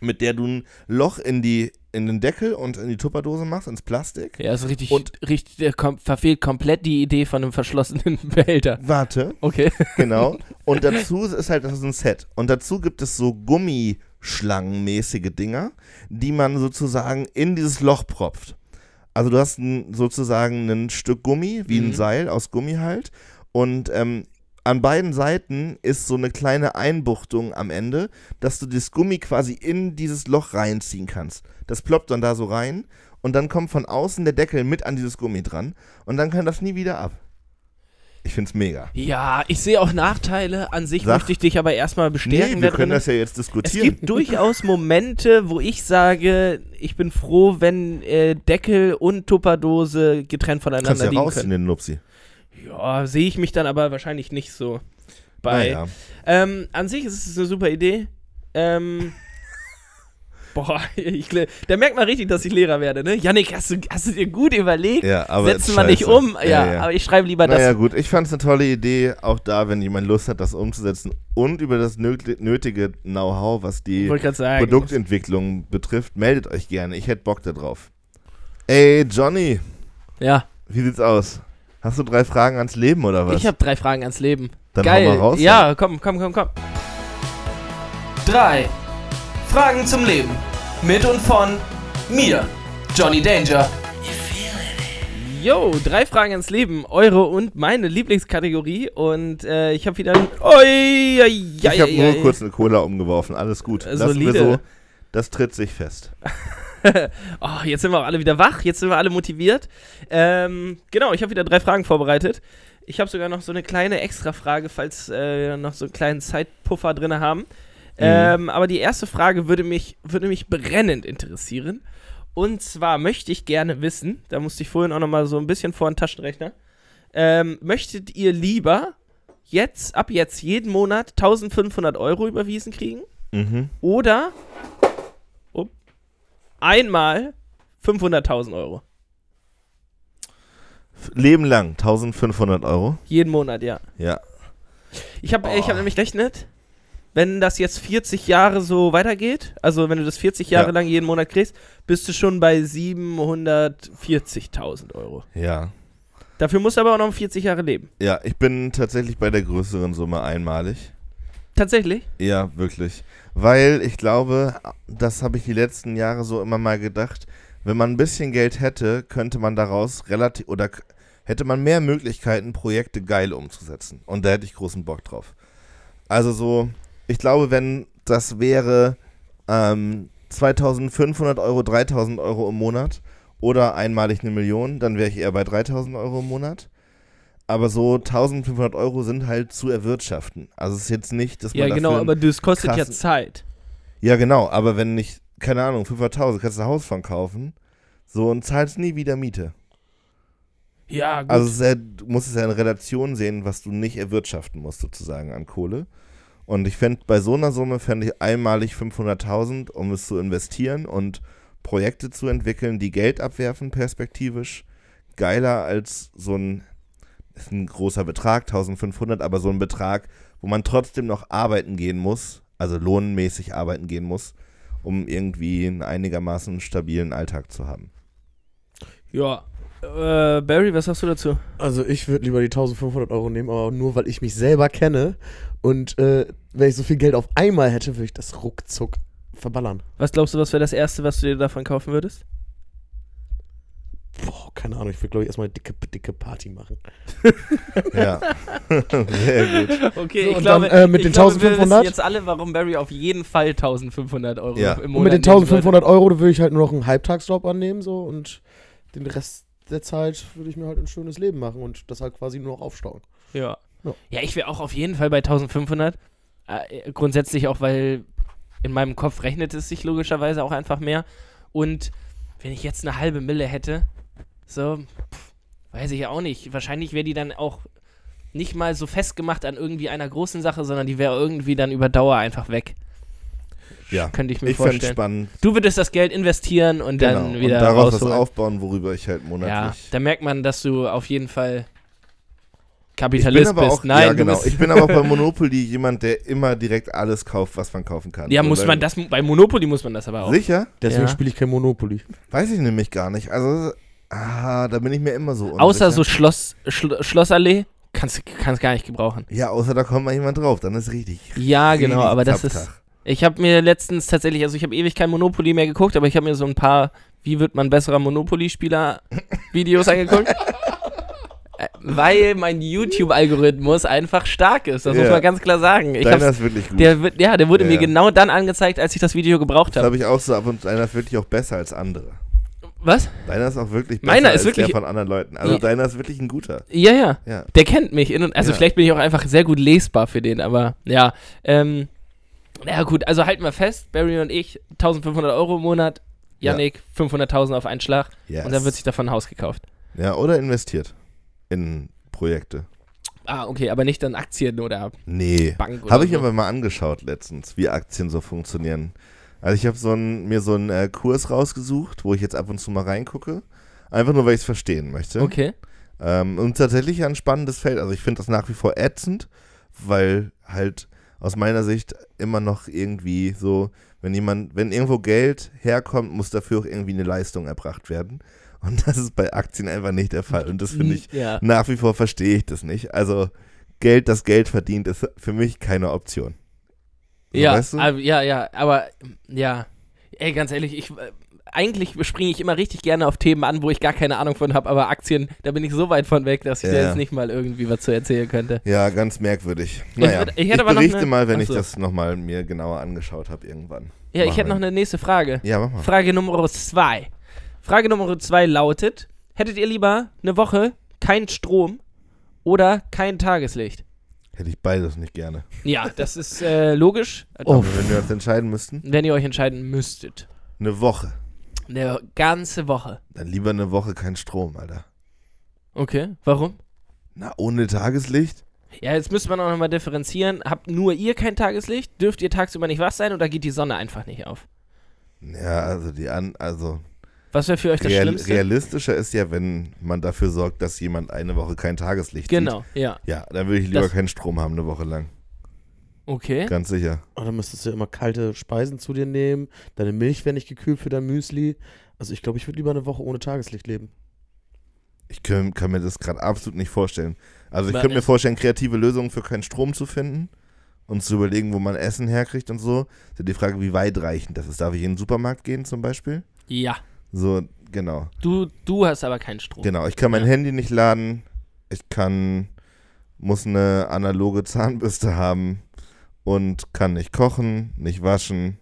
Speaker 1: mit der du ein Loch in die in den Deckel und in die Tupperdose machst, ins Plastik.
Speaker 2: ja, ist richtig,
Speaker 1: Und-
Speaker 2: richtig der kom verfehlt komplett die Idee von einem verschlossenen Behälter.
Speaker 1: Warte,
Speaker 2: Okay.
Speaker 1: genau. Und dazu ist halt, das ist ein Set. Und dazu gibt es so Gummischlangenmäßige Dinger, die man sozusagen in dieses Loch propft. Also du hast ein, sozusagen ein Stück Gummi, wie
Speaker 2: Mhm.
Speaker 1: ein Seil aus Gummi halt. Und ähm, an beiden Seiten ist so eine kleine Einbuchtung am Ende, dass du das Gummi quasi in dieses Loch reinziehen kannst. Das ploppt dann da so rein und dann kommt von außen der Deckel mit an dieses Gummi dran und dann kann das nie wieder ab. Ich find's mega.
Speaker 2: Ja, ich sehe auch Nachteile. An sich
Speaker 1: Sag.
Speaker 2: möchte ich dich aber erstmal bestärken.
Speaker 1: Nee, wir können das ja jetzt
Speaker 2: es
Speaker 1: diskutieren.
Speaker 2: gibt durchaus Momente, wo ich sage, ich bin froh, wenn äh, Deckel und Tupperdose getrennt voneinander
Speaker 1: Kannst ja
Speaker 2: liegen
Speaker 1: rausziehen,
Speaker 2: können.
Speaker 1: den Nupsi.
Speaker 2: Ja, sehe ich mich dann aber wahrscheinlich nicht so bei.
Speaker 1: Naja.
Speaker 2: Ähm, an sich ist es eine super Idee. Ähm, Boah, ich, da merkt man richtig, dass ich Lehrer werde, ne? Janik, hast du, hast du dir gut überlegt?
Speaker 1: Ja, aber
Speaker 2: Setzen wir nicht um. Ja, aber ich schreibe lieber
Speaker 1: Naja
Speaker 2: das.
Speaker 1: gut, ich fand es eine tolle Idee, auch da, wenn jemand Lust hat, das umzusetzen und über das nöt- nötige Know-how, was die. Produktentwicklung betrifft, meldet euch gerne. Ich hätte Bock da drauf. Ey, Johnny,
Speaker 2: Ja,
Speaker 1: wie sieht's aus? Hast du drei Fragen ans Leben oder was?
Speaker 2: ich habe drei Fragen ans Leben.
Speaker 1: Dann
Speaker 2: Geil.
Speaker 1: hau mal raus.
Speaker 2: ja, komm, komm, komm, komm. Drei Fragen zum Leben. Mit und von mir, Johnny Danger. Yo, drei Fragen ans Leben, eure und meine Lieblingskategorie und äh, ich habe wieder Oi, oi,
Speaker 1: Ich habe nur kurz eine Cola umgeworfen, alles gut.
Speaker 2: Äh,
Speaker 1: Lassen wir so, das tritt sich fest.
Speaker 2: Oh, jetzt sind wir auch alle wieder wach, jetzt sind wir alle motiviert. Ähm, genau, ich habe wieder drei Fragen vorbereitet. Ich habe sogar noch so eine kleine Extra-Frage, falls äh, wir noch so einen kleinen Zeitpuffer drin haben. Ähm, aber die erste Frage würde mich, würde mich brennend interessieren. Und zwar möchte ich gerne wissen, da musste ich vorhin auch noch mal so ein bisschen vor den Taschenrechner, ähm, möchtet ihr lieber jetzt, ab jetzt, jeden Monat 1500 Euro überwiesen kriegen?
Speaker 1: Mhm.
Speaker 2: Oder einmal 500.000 Euro.
Speaker 1: Leben lang, 1500 Euro.
Speaker 2: Jeden Monat, ja.
Speaker 1: Ja.
Speaker 2: Ich habe ich
Speaker 1: Oh.
Speaker 2: hab nämlich gerechnet, wenn das jetzt 40 Jahre so weitergeht, also wenn du das 40 Jahre
Speaker 1: Ja.
Speaker 2: lang jeden Monat kriegst, bist du schon bei 740.000 Euro.
Speaker 1: Ja.
Speaker 2: Dafür musst du aber auch noch 40 Jahre leben.
Speaker 1: Ja, ich bin tatsächlich bei der größeren Summe einmalig.
Speaker 2: Tatsächlich?
Speaker 1: Ja, wirklich. Weil ich glaube, das habe ich die letzten Jahre so immer mal gedacht, wenn man ein bisschen Geld hätte, könnte man daraus relativ oder hätte man mehr Möglichkeiten, Projekte geil umzusetzen. Und da hätte ich großen Bock drauf. Also so, ich glaube, wenn das wäre ähm, 2500 Euro, 3000 Euro im Monat oder einmalig eine Million, dann wäre ich eher bei 3000 Euro im Monat. Aber so 1500 Euro sind halt zu erwirtschaften. Also es ist jetzt nicht, dass man
Speaker 2: Ja, genau, aber das kostet ja Zeit.
Speaker 1: ja, genau, aber wenn nicht, keine Ahnung, 500.000, kannst du ein Haus von kaufen, so und zahlst nie wieder Miete.
Speaker 2: Ja, gut.
Speaker 1: Also ja, du musst es ja in Relation sehen, was du nicht erwirtschaften musst, sozusagen, an Kohle. Und ich fände, bei so einer Summe fände ich einmalig 500.000, um es zu investieren und Projekte zu entwickeln, die Geld abwerfen, perspektivisch, geiler als so ein, ist ein großer Betrag, 1500, aber so ein Betrag, wo man trotzdem noch arbeiten gehen muss, also lohnmäßig arbeiten gehen muss, um irgendwie einen einigermaßen stabilen Alltag zu haben.
Speaker 2: ja. Äh, Barry, was sagst du dazu?
Speaker 3: Also ich würde lieber die 1500 Euro nehmen, aber nur weil ich mich selber kenne. Und äh, wenn ich so viel Geld auf einmal hätte, würde ich das ruckzuck verballern.
Speaker 2: Was glaubst du, was wäre das Erste, was du dir davon kaufen würdest?
Speaker 3: Boah, keine Ahnung, ich würde glaube ich erstmal eine dicke, dicke Party machen.
Speaker 1: Ja, sehr gut.
Speaker 2: Okay,
Speaker 3: So,
Speaker 2: ich glaube,
Speaker 3: dann, äh, mit
Speaker 2: ich
Speaker 3: den
Speaker 2: glaube, wir
Speaker 3: 1500?
Speaker 2: wissen jetzt alle, warum Barry auf jeden Fall 1500 Euro
Speaker 1: Ja.
Speaker 2: im Monat
Speaker 3: Und mit den
Speaker 2: nehmen sollte.
Speaker 3: 1500 Euro würde ich halt nur noch einen Halbtagsjob annehmen so und den Rest der Zeit würde ich mir halt ein schönes Leben machen und das halt quasi nur noch aufstauen.
Speaker 2: Ja.
Speaker 3: Ja.
Speaker 2: Ja, ich wäre auch auf jeden Fall bei 1500. Äh, grundsätzlich auch, weil in meinem Kopf rechnet es sich logischerweise auch einfach mehr. Und wenn ich jetzt eine halbe Mille hätte, so, pff, weiß ich ja auch nicht. Wahrscheinlich wäre die dann auch nicht mal so festgemacht an irgendwie einer großen Sache, sondern die wäre irgendwie dann über Dauer einfach weg.
Speaker 1: Ja,
Speaker 2: Könnte ich mir
Speaker 1: ich fände
Speaker 2: vorstellen.
Speaker 1: spannend.
Speaker 2: Du würdest das Geld investieren und
Speaker 1: Genau.
Speaker 2: dann wieder
Speaker 1: und daraus was
Speaker 2: rausholen.
Speaker 1: aufbauen, worüber ich halt
Speaker 2: Ja,
Speaker 1: monatlich.
Speaker 2: da merkt man, dass du auf jeden Fall
Speaker 1: ich
Speaker 2: Kapitalist
Speaker 1: bin aber
Speaker 2: bist.
Speaker 1: auch,
Speaker 2: Nein,
Speaker 1: ja, genau. Ich bin aber auch bei Monopoly jemand, der immer direkt alles kauft, was man kaufen kann.
Speaker 2: Ja,
Speaker 1: So,
Speaker 2: muss man das, bei Monopoly muss man das aber auch.
Speaker 1: Sicher?
Speaker 3: Deswegen
Speaker 2: Ja.
Speaker 3: spiele ich kein Monopoly.
Speaker 1: Weiß ich nämlich gar nicht. Also, ah, da bin ich mir immer so unsicher.
Speaker 2: Außer so Schloss, Schlo Schlossallee, kannst kannst gar nicht gebrauchen.
Speaker 1: Ja, außer da kommt mal jemand drauf, dann ist richtig.
Speaker 2: Ja, genau,
Speaker 1: richtig
Speaker 2: aber das ist. Ich habe mir letztens tatsächlich, also ich habe ewig kein Monopoly mehr geguckt, aber ich habe mir so ein paar, wie wird man besserer Monopoly-Spieler-Videos angeguckt. Äh, Weil mein YouTube-Algorithmus einfach stark ist, das muss
Speaker 1: Ja.
Speaker 2: man ganz klar sagen. Ich
Speaker 1: Deiner ist wirklich gut.
Speaker 2: der, ja, der wurde
Speaker 1: Ja,
Speaker 2: mir genau dann angezeigt, als ich das Video gebraucht
Speaker 1: das
Speaker 2: habe.
Speaker 1: habe ich auch so ab und deiner ist wirklich auch besser als andere.
Speaker 2: Was?
Speaker 1: Deiner ist auch wirklich besser
Speaker 2: Meiner ist wirklich-
Speaker 1: der von anderen Leuten. Also
Speaker 2: Ja.
Speaker 1: deiner ist wirklich ein guter.
Speaker 2: Ja, ja.
Speaker 1: Ja.
Speaker 2: Der kennt mich. In also
Speaker 1: Ja.
Speaker 2: vielleicht bin ich auch einfach sehr gut lesbar für den, aber ja. Ähm, ja gut, also halten wir fest, Barry und ich, 1500 Euro im Monat,
Speaker 1: Ja.
Speaker 2: Yannick 500.000 auf einen Schlag
Speaker 1: Yes.
Speaker 2: und dann wird sich davon ein Haus gekauft.
Speaker 1: Ja, oder investiert in Projekte.
Speaker 2: Ah, okay, aber nicht dann Aktien oder
Speaker 1: Nee.
Speaker 2: Bank oder
Speaker 1: Habe ich
Speaker 2: so.
Speaker 1: aber mal angeschaut letztens, wie Aktien so funktionieren. Also ich habe so ein, mir so einen äh, Kurs rausgesucht, wo ich jetzt ab und zu mal reingucke. Einfach nur, weil ich es verstehen möchte.
Speaker 2: Okay.
Speaker 1: Ähm, und tatsächlich ein spannendes Feld. Also ich finde das nach wie vor ätzend, weil halt aus meiner Sicht immer noch irgendwie so, wenn jemand, wenn irgendwo Geld herkommt, muss dafür auch irgendwie eine Leistung erbracht werden. Und das ist bei Aktien einfach nicht der Fall. Und das finde ich,
Speaker 2: Ja.
Speaker 1: nach wie vor verstehe ich das nicht. Also Geld, das Geld verdient, ist für mich keine Option.
Speaker 2: Ja,
Speaker 1: weißt du?
Speaker 2: aber, ja, ja, aber ja. Ey, ganz ehrlich, ich äh, eigentlich springe ich immer richtig gerne auf Themen an, wo ich gar keine Ahnung von habe, aber Aktien, da bin ich so weit von weg, dass ich
Speaker 1: Ja, ja.
Speaker 2: jetzt nicht mal irgendwie was zu erzählen könnte.
Speaker 1: Ja, ganz merkwürdig. Naja,
Speaker 2: ich
Speaker 1: ich,
Speaker 2: noch
Speaker 1: berichte
Speaker 2: eine-
Speaker 1: mal, wenn
Speaker 2: Ach
Speaker 1: ich das nochmal mir genauer angeschaut habe irgendwann.
Speaker 2: Ja, ich
Speaker 1: Machen
Speaker 2: hätte noch eine nächste Frage.
Speaker 1: Ja, mach mal.
Speaker 2: Frage Nummer zwei. Frage Nummer zwei lautet: Hättet ihr lieber eine Woche kein Strom oder kein Tageslicht?
Speaker 1: Hätte ich beides nicht gerne.
Speaker 2: Ja, das ist äh, logisch,
Speaker 3: Oh,
Speaker 1: Aber wenn wir uns entscheiden müssten,
Speaker 2: wenn ihr euch entscheiden müsstet.
Speaker 1: eine Woche.
Speaker 2: Eine ganze Woche.
Speaker 1: Dann lieber eine Woche kein Strom, Alter.
Speaker 2: Okay, warum?
Speaker 1: Na, ohne Tageslicht?
Speaker 2: Ja, jetzt müsste man auch nochmal differenzieren. Habt nur ihr kein Tageslicht? Dürft ihr tagsüber nicht wach sein oder geht die Sonne einfach nicht auf?
Speaker 1: Ja, also die an, also
Speaker 2: Was wäre für euch das
Speaker 1: real,
Speaker 2: Schlimmste?
Speaker 1: realistischer ist ja, wenn man dafür sorgt, dass jemand eine Woche kein Tageslicht
Speaker 2: Genau, ja.
Speaker 1: sieht. Ja, dann würde ich lieber
Speaker 2: Das-
Speaker 1: keinen Strom haben, eine Woche lang.
Speaker 2: Okay.
Speaker 1: Ganz sicher.
Speaker 3: Und dann müsstest du immer kalte Speisen zu dir nehmen. Deine Milch wäre nicht gekühlt für dein Müsli. Also ich glaube, ich würde lieber eine Woche ohne Tageslicht leben.
Speaker 1: Ich kann, kann mir das gerade absolut nicht vorstellen. Also ich könnte mir vorstellen, kreative Lösungen für keinen Strom zu finden und zu überlegen, wo man Essen herkriegt und so. Ist ja die Frage, wie weitreichend das ist. Darf ich in den Supermarkt gehen zum Beispiel?
Speaker 2: Ja.
Speaker 1: So, genau.
Speaker 2: Du, du hast aber keinen Strom.
Speaker 1: Genau, ich kann mein
Speaker 2: Ja.
Speaker 1: Handy nicht laden. Ich kann, muss eine analoge Zahnbürste haben und kann nicht kochen, nicht waschen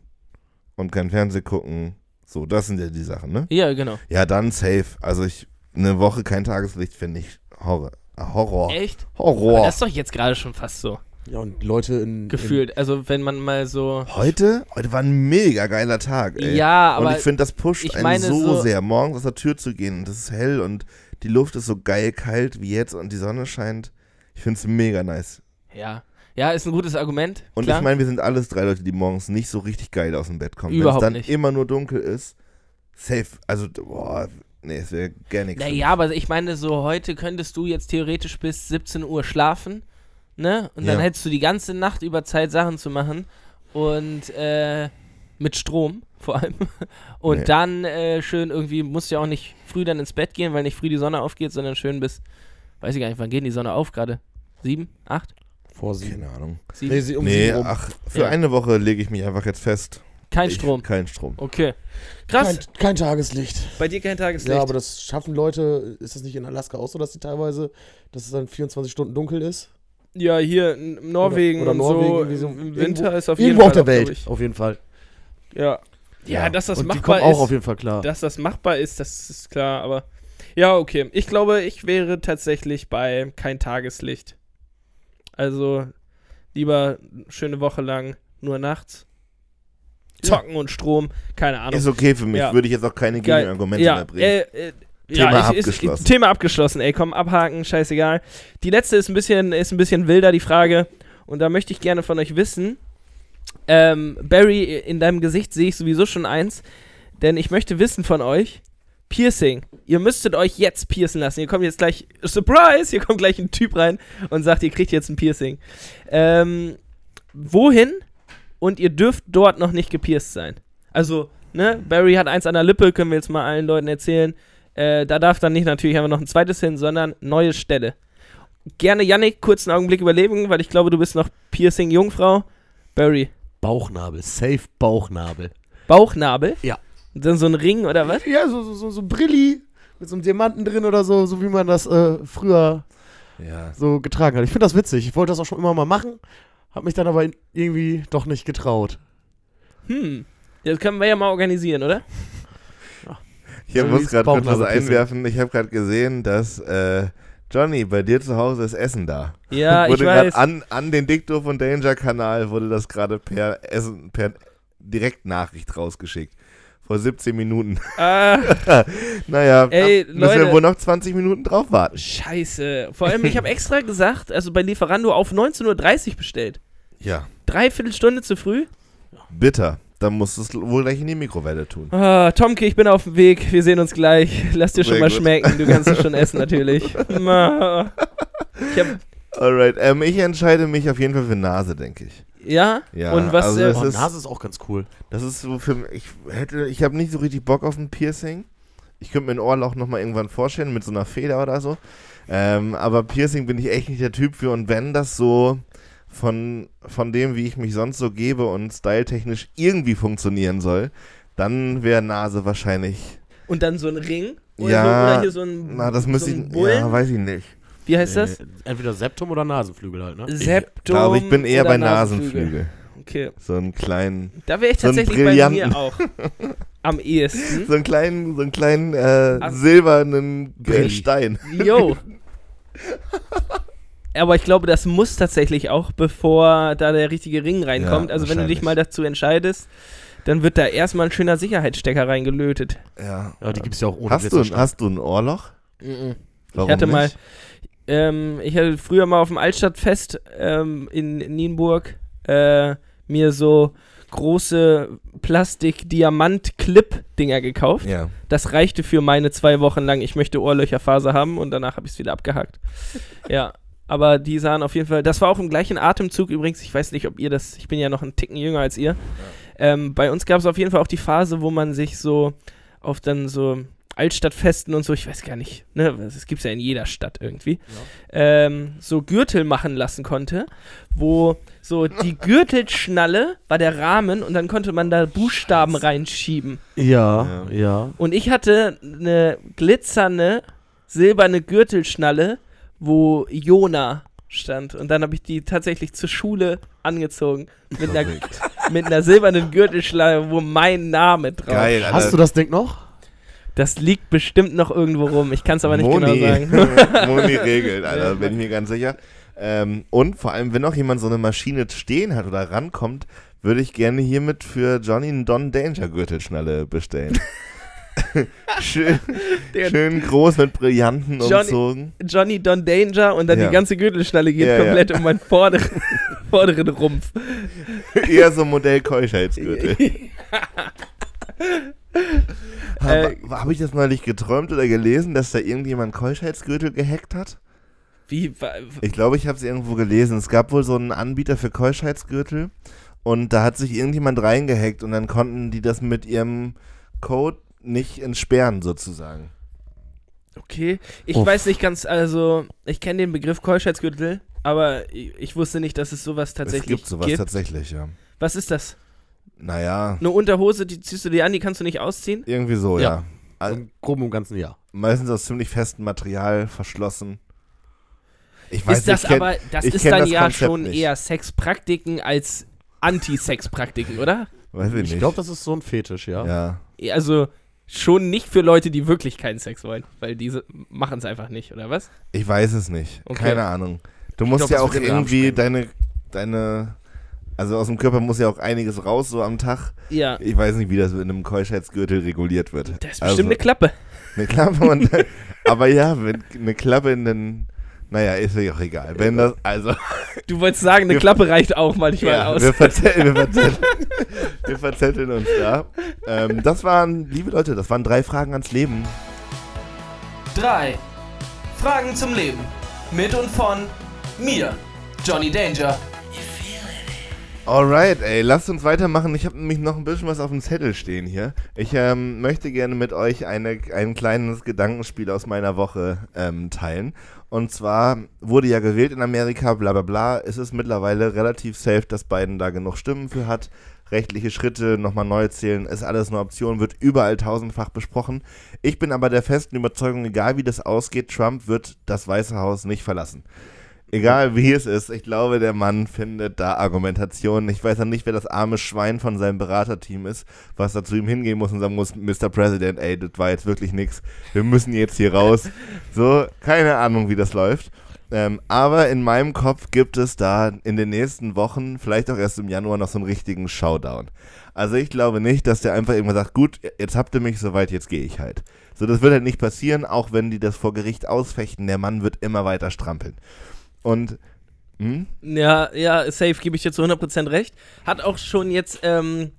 Speaker 1: und kein Fernseh gucken. So, das sind ja die Sachen, ne?
Speaker 2: Ja, genau.
Speaker 1: Ja, dann safe. Also ich, eine Woche kein Tageslicht finde ich Horror. Horror.
Speaker 2: Echt? Aber
Speaker 1: Horror.
Speaker 2: das ist doch jetzt gerade schon fast so
Speaker 3: Ja, und Leute in.
Speaker 2: gefühlt. Also, wenn man mal so.
Speaker 1: Heute? Heute war ein mega geiler Tag, ey.
Speaker 2: Ja,
Speaker 1: und
Speaker 2: aber.
Speaker 1: ich finde, das pusht
Speaker 2: ich
Speaker 1: einen
Speaker 2: meine
Speaker 1: so,
Speaker 2: so-
Speaker 1: sehr, morgens aus der Tür zu gehen und es ist hell und die Luft ist so geil kalt wie jetzt und die Sonne scheint. Ich finde es mega nice.
Speaker 2: Ja. Ja, ist ein gutes Argument.
Speaker 1: Und
Speaker 2: klar.
Speaker 1: ich meine, wir sind alles drei Leute, die morgens nicht so richtig geil aus dem Bett kommen. Wenn es
Speaker 2: Überhaupt
Speaker 1: dann
Speaker 2: nicht.
Speaker 1: immer nur dunkel ist, safe. Also, boah, nee, es wäre gar nichts.
Speaker 2: Naja, aber ich meine, so heute könntest du jetzt theoretisch bis 17 Uhr schlafen, ne? Und dann
Speaker 1: Ja.
Speaker 2: hättest du die ganze Nacht über Zeit, Sachen zu machen. Und äh, mit Strom vor allem. Und
Speaker 1: Nee.
Speaker 2: dann äh, schön irgendwie, musst du ja auch nicht früh dann ins Bett gehen, weil nicht früh die Sonne aufgeht, sondern schön bis, weiß ich gar nicht, wann geht die Sonne auf gerade? Sieben? Acht?
Speaker 3: Vor sieben.
Speaker 1: Keine Ahnung.
Speaker 2: Sieben?
Speaker 3: Nee, sie um
Speaker 1: nee,
Speaker 3: sieben
Speaker 1: ach, für
Speaker 2: Ja.
Speaker 1: eine Woche lege ich mich einfach jetzt fest.
Speaker 2: Kein
Speaker 1: ich,
Speaker 2: Strom.
Speaker 1: Kein Strom.
Speaker 2: Okay. Krass.
Speaker 3: Kein, kein Tageslicht.
Speaker 2: Bei dir kein Tageslicht.
Speaker 3: Ja, aber das schaffen Leute. Ist das nicht in Alaska auch so, dass die teilweise, dass es dann 24 Stunden dunkel ist?
Speaker 2: Ja, hier in Norwegen
Speaker 3: Oder- oder
Speaker 2: und
Speaker 3: Norwegen,
Speaker 2: so. Im Winter
Speaker 3: irgendwo-
Speaker 2: ist auf jeden
Speaker 3: Irgendwo
Speaker 2: Fall
Speaker 3: auf der Welt. Auf jeden Fall.
Speaker 2: Ja. Ja,
Speaker 1: Ja.
Speaker 2: dass das
Speaker 3: Und die
Speaker 2: machbar
Speaker 3: kommen auch
Speaker 2: ist.
Speaker 3: auf jeden Fall klar.
Speaker 2: Dass das machbar ist, das ist klar, aber ja, okay. Ich glaube, ich wäre tatsächlich bei kein Tageslicht. Also lieber schöne Woche lang nur nachts.
Speaker 1: Ja.
Speaker 2: Zocken und Strom, keine Ahnung.
Speaker 1: Ist okay für mich.
Speaker 2: Ja.
Speaker 1: Würde ich jetzt auch keine. Gegenargumente
Speaker 2: ja,
Speaker 1: mehr bringen.
Speaker 2: äh, äh,
Speaker 1: Thema
Speaker 2: ja, ich, ist,
Speaker 1: abgeschlossen.
Speaker 2: Thema abgeschlossen, ey, komm, abhaken, scheißegal. Die letzte ist ein bisschen, ist ein bisschen wilder, die Frage. Und da möchte ich gerne von euch wissen. Ähm, Barry, in deinem Gesicht sehe ich sowieso schon eins. Denn ich möchte wissen von euch: Piercing. Ihr müsstet euch jetzt piercen lassen. Ihr kommt jetzt gleich, Surprise! Hier kommt gleich ein Typ rein und sagt, ihr kriegt jetzt ein Piercing. Ähm, wohin? Und ihr dürft dort noch nicht gepierst sein. Also, ne, Barry hat eins an der Lippe, können wir jetzt mal allen Leuten erzählen. Äh, da darf dann nicht natürlich einfach noch ein zweites hin, sondern neue Stelle. Gerne, Yannick, kurzen Augenblick überlegen, weil ich glaube, du bist noch Piercing-Jungfrau. Barry,
Speaker 3: Bauchnabel. Safe Bauchnabel.
Speaker 2: Bauchnabel?
Speaker 3: Ja.
Speaker 2: Und dann so ein Ring oder was?
Speaker 3: Ja, so, so, so, so ein Brilli mit so einem Diamanten drin oder so, so wie man das äh, früher
Speaker 1: ja.
Speaker 3: so getragen hat. Ich finde das witzig. Ich wollte das auch schon immer mal machen, habe mich dann aber irgendwie doch nicht getraut.
Speaker 2: Hm. Das können wir ja mal organisieren, oder?
Speaker 1: Ich
Speaker 3: So
Speaker 1: muss gerade kurz was einwerfen. Ich habe gerade gesehen, dass äh, Johnny, bei dir zu Hause ist Essen da.
Speaker 2: Ja, ich
Speaker 1: wurde gerade
Speaker 2: weiß.
Speaker 1: an, an den Dicto von Danger Kanal wurde das gerade per Essen, per Direktnachricht rausgeschickt. Vor 17 Minuten.
Speaker 2: Ah,
Speaker 1: naja,
Speaker 2: Ey,
Speaker 1: müssen wir
Speaker 2: Leute.
Speaker 1: wohl noch 20 Minuten drauf warten.
Speaker 2: scheiße. Vor allem, ich habe extra gesagt, also bei Lieferando auf 19.30 Uhr bestellt.
Speaker 1: Ja,
Speaker 2: Dreiviertel Stunde zu früh?
Speaker 1: bitter. Dann musst du es wohl gleich in die Mikrowelle tun.
Speaker 2: Ah, Tomke, ich bin auf dem Weg. Wir sehen uns gleich. Lass dir schon
Speaker 1: Sehr
Speaker 2: mal
Speaker 1: gut.
Speaker 2: schmecken. Du kannst es schon essen, natürlich. Ich hab,
Speaker 1: Alright, ähm, ich entscheide mich auf jeden Fall für Nase, denke ich.
Speaker 2: ja?
Speaker 1: Ja,
Speaker 2: Und was,
Speaker 1: also
Speaker 2: äh,
Speaker 1: das
Speaker 3: Oh,
Speaker 1: ist,
Speaker 3: Nase ist auch ganz cool.
Speaker 1: das ist so für mich, ich hätte, ich habe nicht so richtig Bock auf ein Piercing. Ich könnte mir ein Ohrloch nochmal irgendwann vorstellen, mit so einer Feder oder so. Ähm, aber Piercing bin ich echt nicht der Typ für. Und wenn das so von, von dem, wie ich mich sonst so gebe und styletechnisch irgendwie funktionieren soll, dann wäre Nase wahrscheinlich.
Speaker 2: Und dann so ein Ring? Oder,
Speaker 1: Ja,
Speaker 2: so, oder hier so ein,
Speaker 1: Na, das
Speaker 2: so
Speaker 1: müsste ich.
Speaker 2: Bullen?
Speaker 1: Ja, weiß ich nicht.
Speaker 2: Wie heißt das?
Speaker 3: Äh, entweder Septum oder Nasenflügel halt, ne?
Speaker 2: Septum.
Speaker 1: Ich glaube, ich bin eher bei Nasenflügel.
Speaker 2: Okay.
Speaker 1: So einen kleinen.
Speaker 2: Da wäre ich
Speaker 1: So
Speaker 2: tatsächlich bei
Speaker 1: brillanten-
Speaker 2: mir auch. Am ehesten.
Speaker 1: So einen kleinen, so einen kleinen äh, silbernen
Speaker 3: Brilli.
Speaker 1: Stein.
Speaker 2: Jo. Aber ich glaube, das muss tatsächlich auch, bevor da der richtige Ring reinkommt.
Speaker 1: Ja,
Speaker 2: also wenn du dich mal dazu entscheidest, dann wird da erstmal ein schöner Sicherheitsstecker reingelötet.
Speaker 1: Ja.
Speaker 3: Ja, die gibt's ja auch ohne
Speaker 1: hast, du, hast du ein Ohrloch? Warum
Speaker 2: ich hatte mal,
Speaker 1: nicht?
Speaker 2: ähm, ich hatte früher mal auf dem Altstadtfest ähm, in Nienburg äh, mir so große Plastik-Diamant-Clip-Dinger gekauft.
Speaker 1: Ja.
Speaker 2: Das reichte für meine zwei Wochen lang. Ich möchte Ohrlöcherphase haben und danach habe ich es wieder abgehakt. ja, aber die sahen auf jeden Fall. Das war auch im gleichen Atemzug übrigens. Ich weiß nicht, ob ihr das. Ich bin ja noch einen Ticken jünger als ihr. Ähm, bei uns gab es auf jeden Fall auch die Phase, wo man sich so auf dann so Altstadtfesten und so, ich weiß gar nicht, ne, das gibt es ja in jeder Stadt irgendwie, ähm, so Gürtel machen lassen konnte, wo so die Gürtelschnalle war der Rahmen und dann konnte man da Buchstaben reinschieben.
Speaker 3: Ja, ja.
Speaker 2: Und ich hatte eine glitzernde silberne Gürtelschnalle, wo Jona stand. Und dann habe ich die tatsächlich zur Schule angezogen. Mit einer, mit einer silbernen Gürtelschnalle, wo mein Name drauf
Speaker 1: Geil, Alter.
Speaker 3: Hast du das Ding noch?
Speaker 2: Das liegt bestimmt noch irgendwo rum. Ich kann es aber nicht genau
Speaker 1: Moni.
Speaker 2: sagen.
Speaker 1: Moni regelt, Alter, bin ich mir ganz sicher. Ähm, und vor allem, wenn noch jemand so eine Maschine stehen hat oder rankommt, würde ich gerne hiermit für Johnny einen Don Danger Gürtelschnalle bestellen. schön, schön groß mit Brillanten
Speaker 2: Johnny-
Speaker 1: umzogen.
Speaker 2: Johnny Don Danger und dann
Speaker 1: Ja.
Speaker 2: die ganze Gürtelschnalle geht
Speaker 1: Ja, ja.
Speaker 2: komplett um meinen vorderen, vorderen Rumpf.
Speaker 1: Eher so Modell Keuschheitsgürtel.
Speaker 2: Äh,
Speaker 1: Habe hab ich das neulich geträumt oder gelesen, dass da irgendjemand Keuschheitsgürtel gehackt hat?
Speaker 2: Wie,
Speaker 1: Ich glaube, ich habe es irgendwo gelesen. Es gab wohl so einen Anbieter für Keuschheitsgürtel und da hat sich irgendjemand reingehackt und dann konnten die das mit ihrem Code nicht entsperren sozusagen.
Speaker 2: okay. Ich
Speaker 3: Uff.
Speaker 2: weiß nicht ganz, also, ich kenne den Begriff Keuschheitsgürtel, aber ich, ich wusste nicht, dass es sowas tatsächlich
Speaker 1: es gibt sowas tatsächlich, ja.
Speaker 2: Was ist das?
Speaker 1: Naja,
Speaker 2: Eine Unterhose, die ziehst du dir an, die kannst du nicht ausziehen?
Speaker 1: irgendwie so, ja.
Speaker 3: Ja.
Speaker 1: Also,
Speaker 3: Im groben und ganzen Jahr.
Speaker 1: meistens aus ziemlich festem Material verschlossen. Ich weiß
Speaker 2: ist das
Speaker 1: ich kenn-
Speaker 2: aber, das
Speaker 1: ich
Speaker 2: ist dann
Speaker 1: das
Speaker 2: ja
Speaker 1: Konzept
Speaker 2: schon
Speaker 1: nicht.
Speaker 2: eher Sexpraktiken als Anti-Sexpraktiken, oder?
Speaker 1: Weiß ich
Speaker 3: Ich
Speaker 1: nicht.
Speaker 3: glaube, das ist so ein Fetisch, ja.
Speaker 1: ja.
Speaker 2: Also schon nicht für Leute, die wirklich keinen Sex wollen, weil diese machen es einfach nicht, oder was?
Speaker 1: Ich weiß es nicht.
Speaker 2: Okay.
Speaker 1: Keine Ahnung. Du musst
Speaker 3: glaub,
Speaker 1: ja auch irgendwie deine, deine, also aus dem Körper muss ja auch einiges raus, so am Tag.
Speaker 2: Ja.
Speaker 1: Ich weiß nicht, wie das in einem Keuschheitsgürtel reguliert wird.
Speaker 2: Das ist
Speaker 1: Also,
Speaker 2: bestimmt eine Klappe.
Speaker 1: eine Klappe und, aber ja, wenn eine Klappe in den, naja, ist ja auch egal. Wenn das, also,
Speaker 2: Du wolltest sagen, eine
Speaker 1: Wir-
Speaker 2: Klappe reicht auch manchmal
Speaker 1: ja,
Speaker 2: aus.
Speaker 1: wir, verzetteln, wir, verzetteln, wir verzetteln uns da. Ähm, das waren, liebe Leute, das waren drei Fragen ans Leben.
Speaker 4: Drei Fragen zum Leben. Mit und von mir, Johnny Danger.
Speaker 1: Alright, ey, lasst uns weitermachen. Ich habe nämlich noch ein bisschen was auf dem Zettel stehen hier. Ich ähm, möchte gerne mit euch eine, ein kleines Gedankenspiel aus meiner Woche ähm, teilen. Und zwar wurde ja gewählt in Amerika, bla bla bla. Es ist mittlerweile relativ safe, dass Biden da genug Stimmen für hat. Rechtliche Schritte, nochmal neu zählen, ist alles eine Option, wird überall tausendfach besprochen. Ich bin aber der festen Überzeugung, egal wie das ausgeht, Trump wird das Weiße Haus nicht verlassen. Egal wie es ist, ich glaube, der Mann findet da Argumentationen. Ich weiß ja nicht, wer das arme Schwein von seinem Beraterteam ist, was da zu ihm hingehen muss und sagen muss, Mr. President, ey, das war jetzt wirklich nix. Wir müssen jetzt hier raus. So, keine Ahnung, wie das läuft. Ähm, aber in meinem Kopf gibt es da in den nächsten Wochen, vielleicht auch erst im Januar, noch so einen richtigen Showdown. Also ich glaube nicht, dass der einfach irgendwann sagt, gut, jetzt habt ihr mich soweit, jetzt gehe ich halt. So, das wird halt nicht passieren, auch wenn die das vor Gericht ausfechten. Der Mann wird immer weiter strampeln. Und hm?
Speaker 2: Ja, ja, safe, gebe ich dir zu 100% recht. Hat auch schon jetzt, ähm,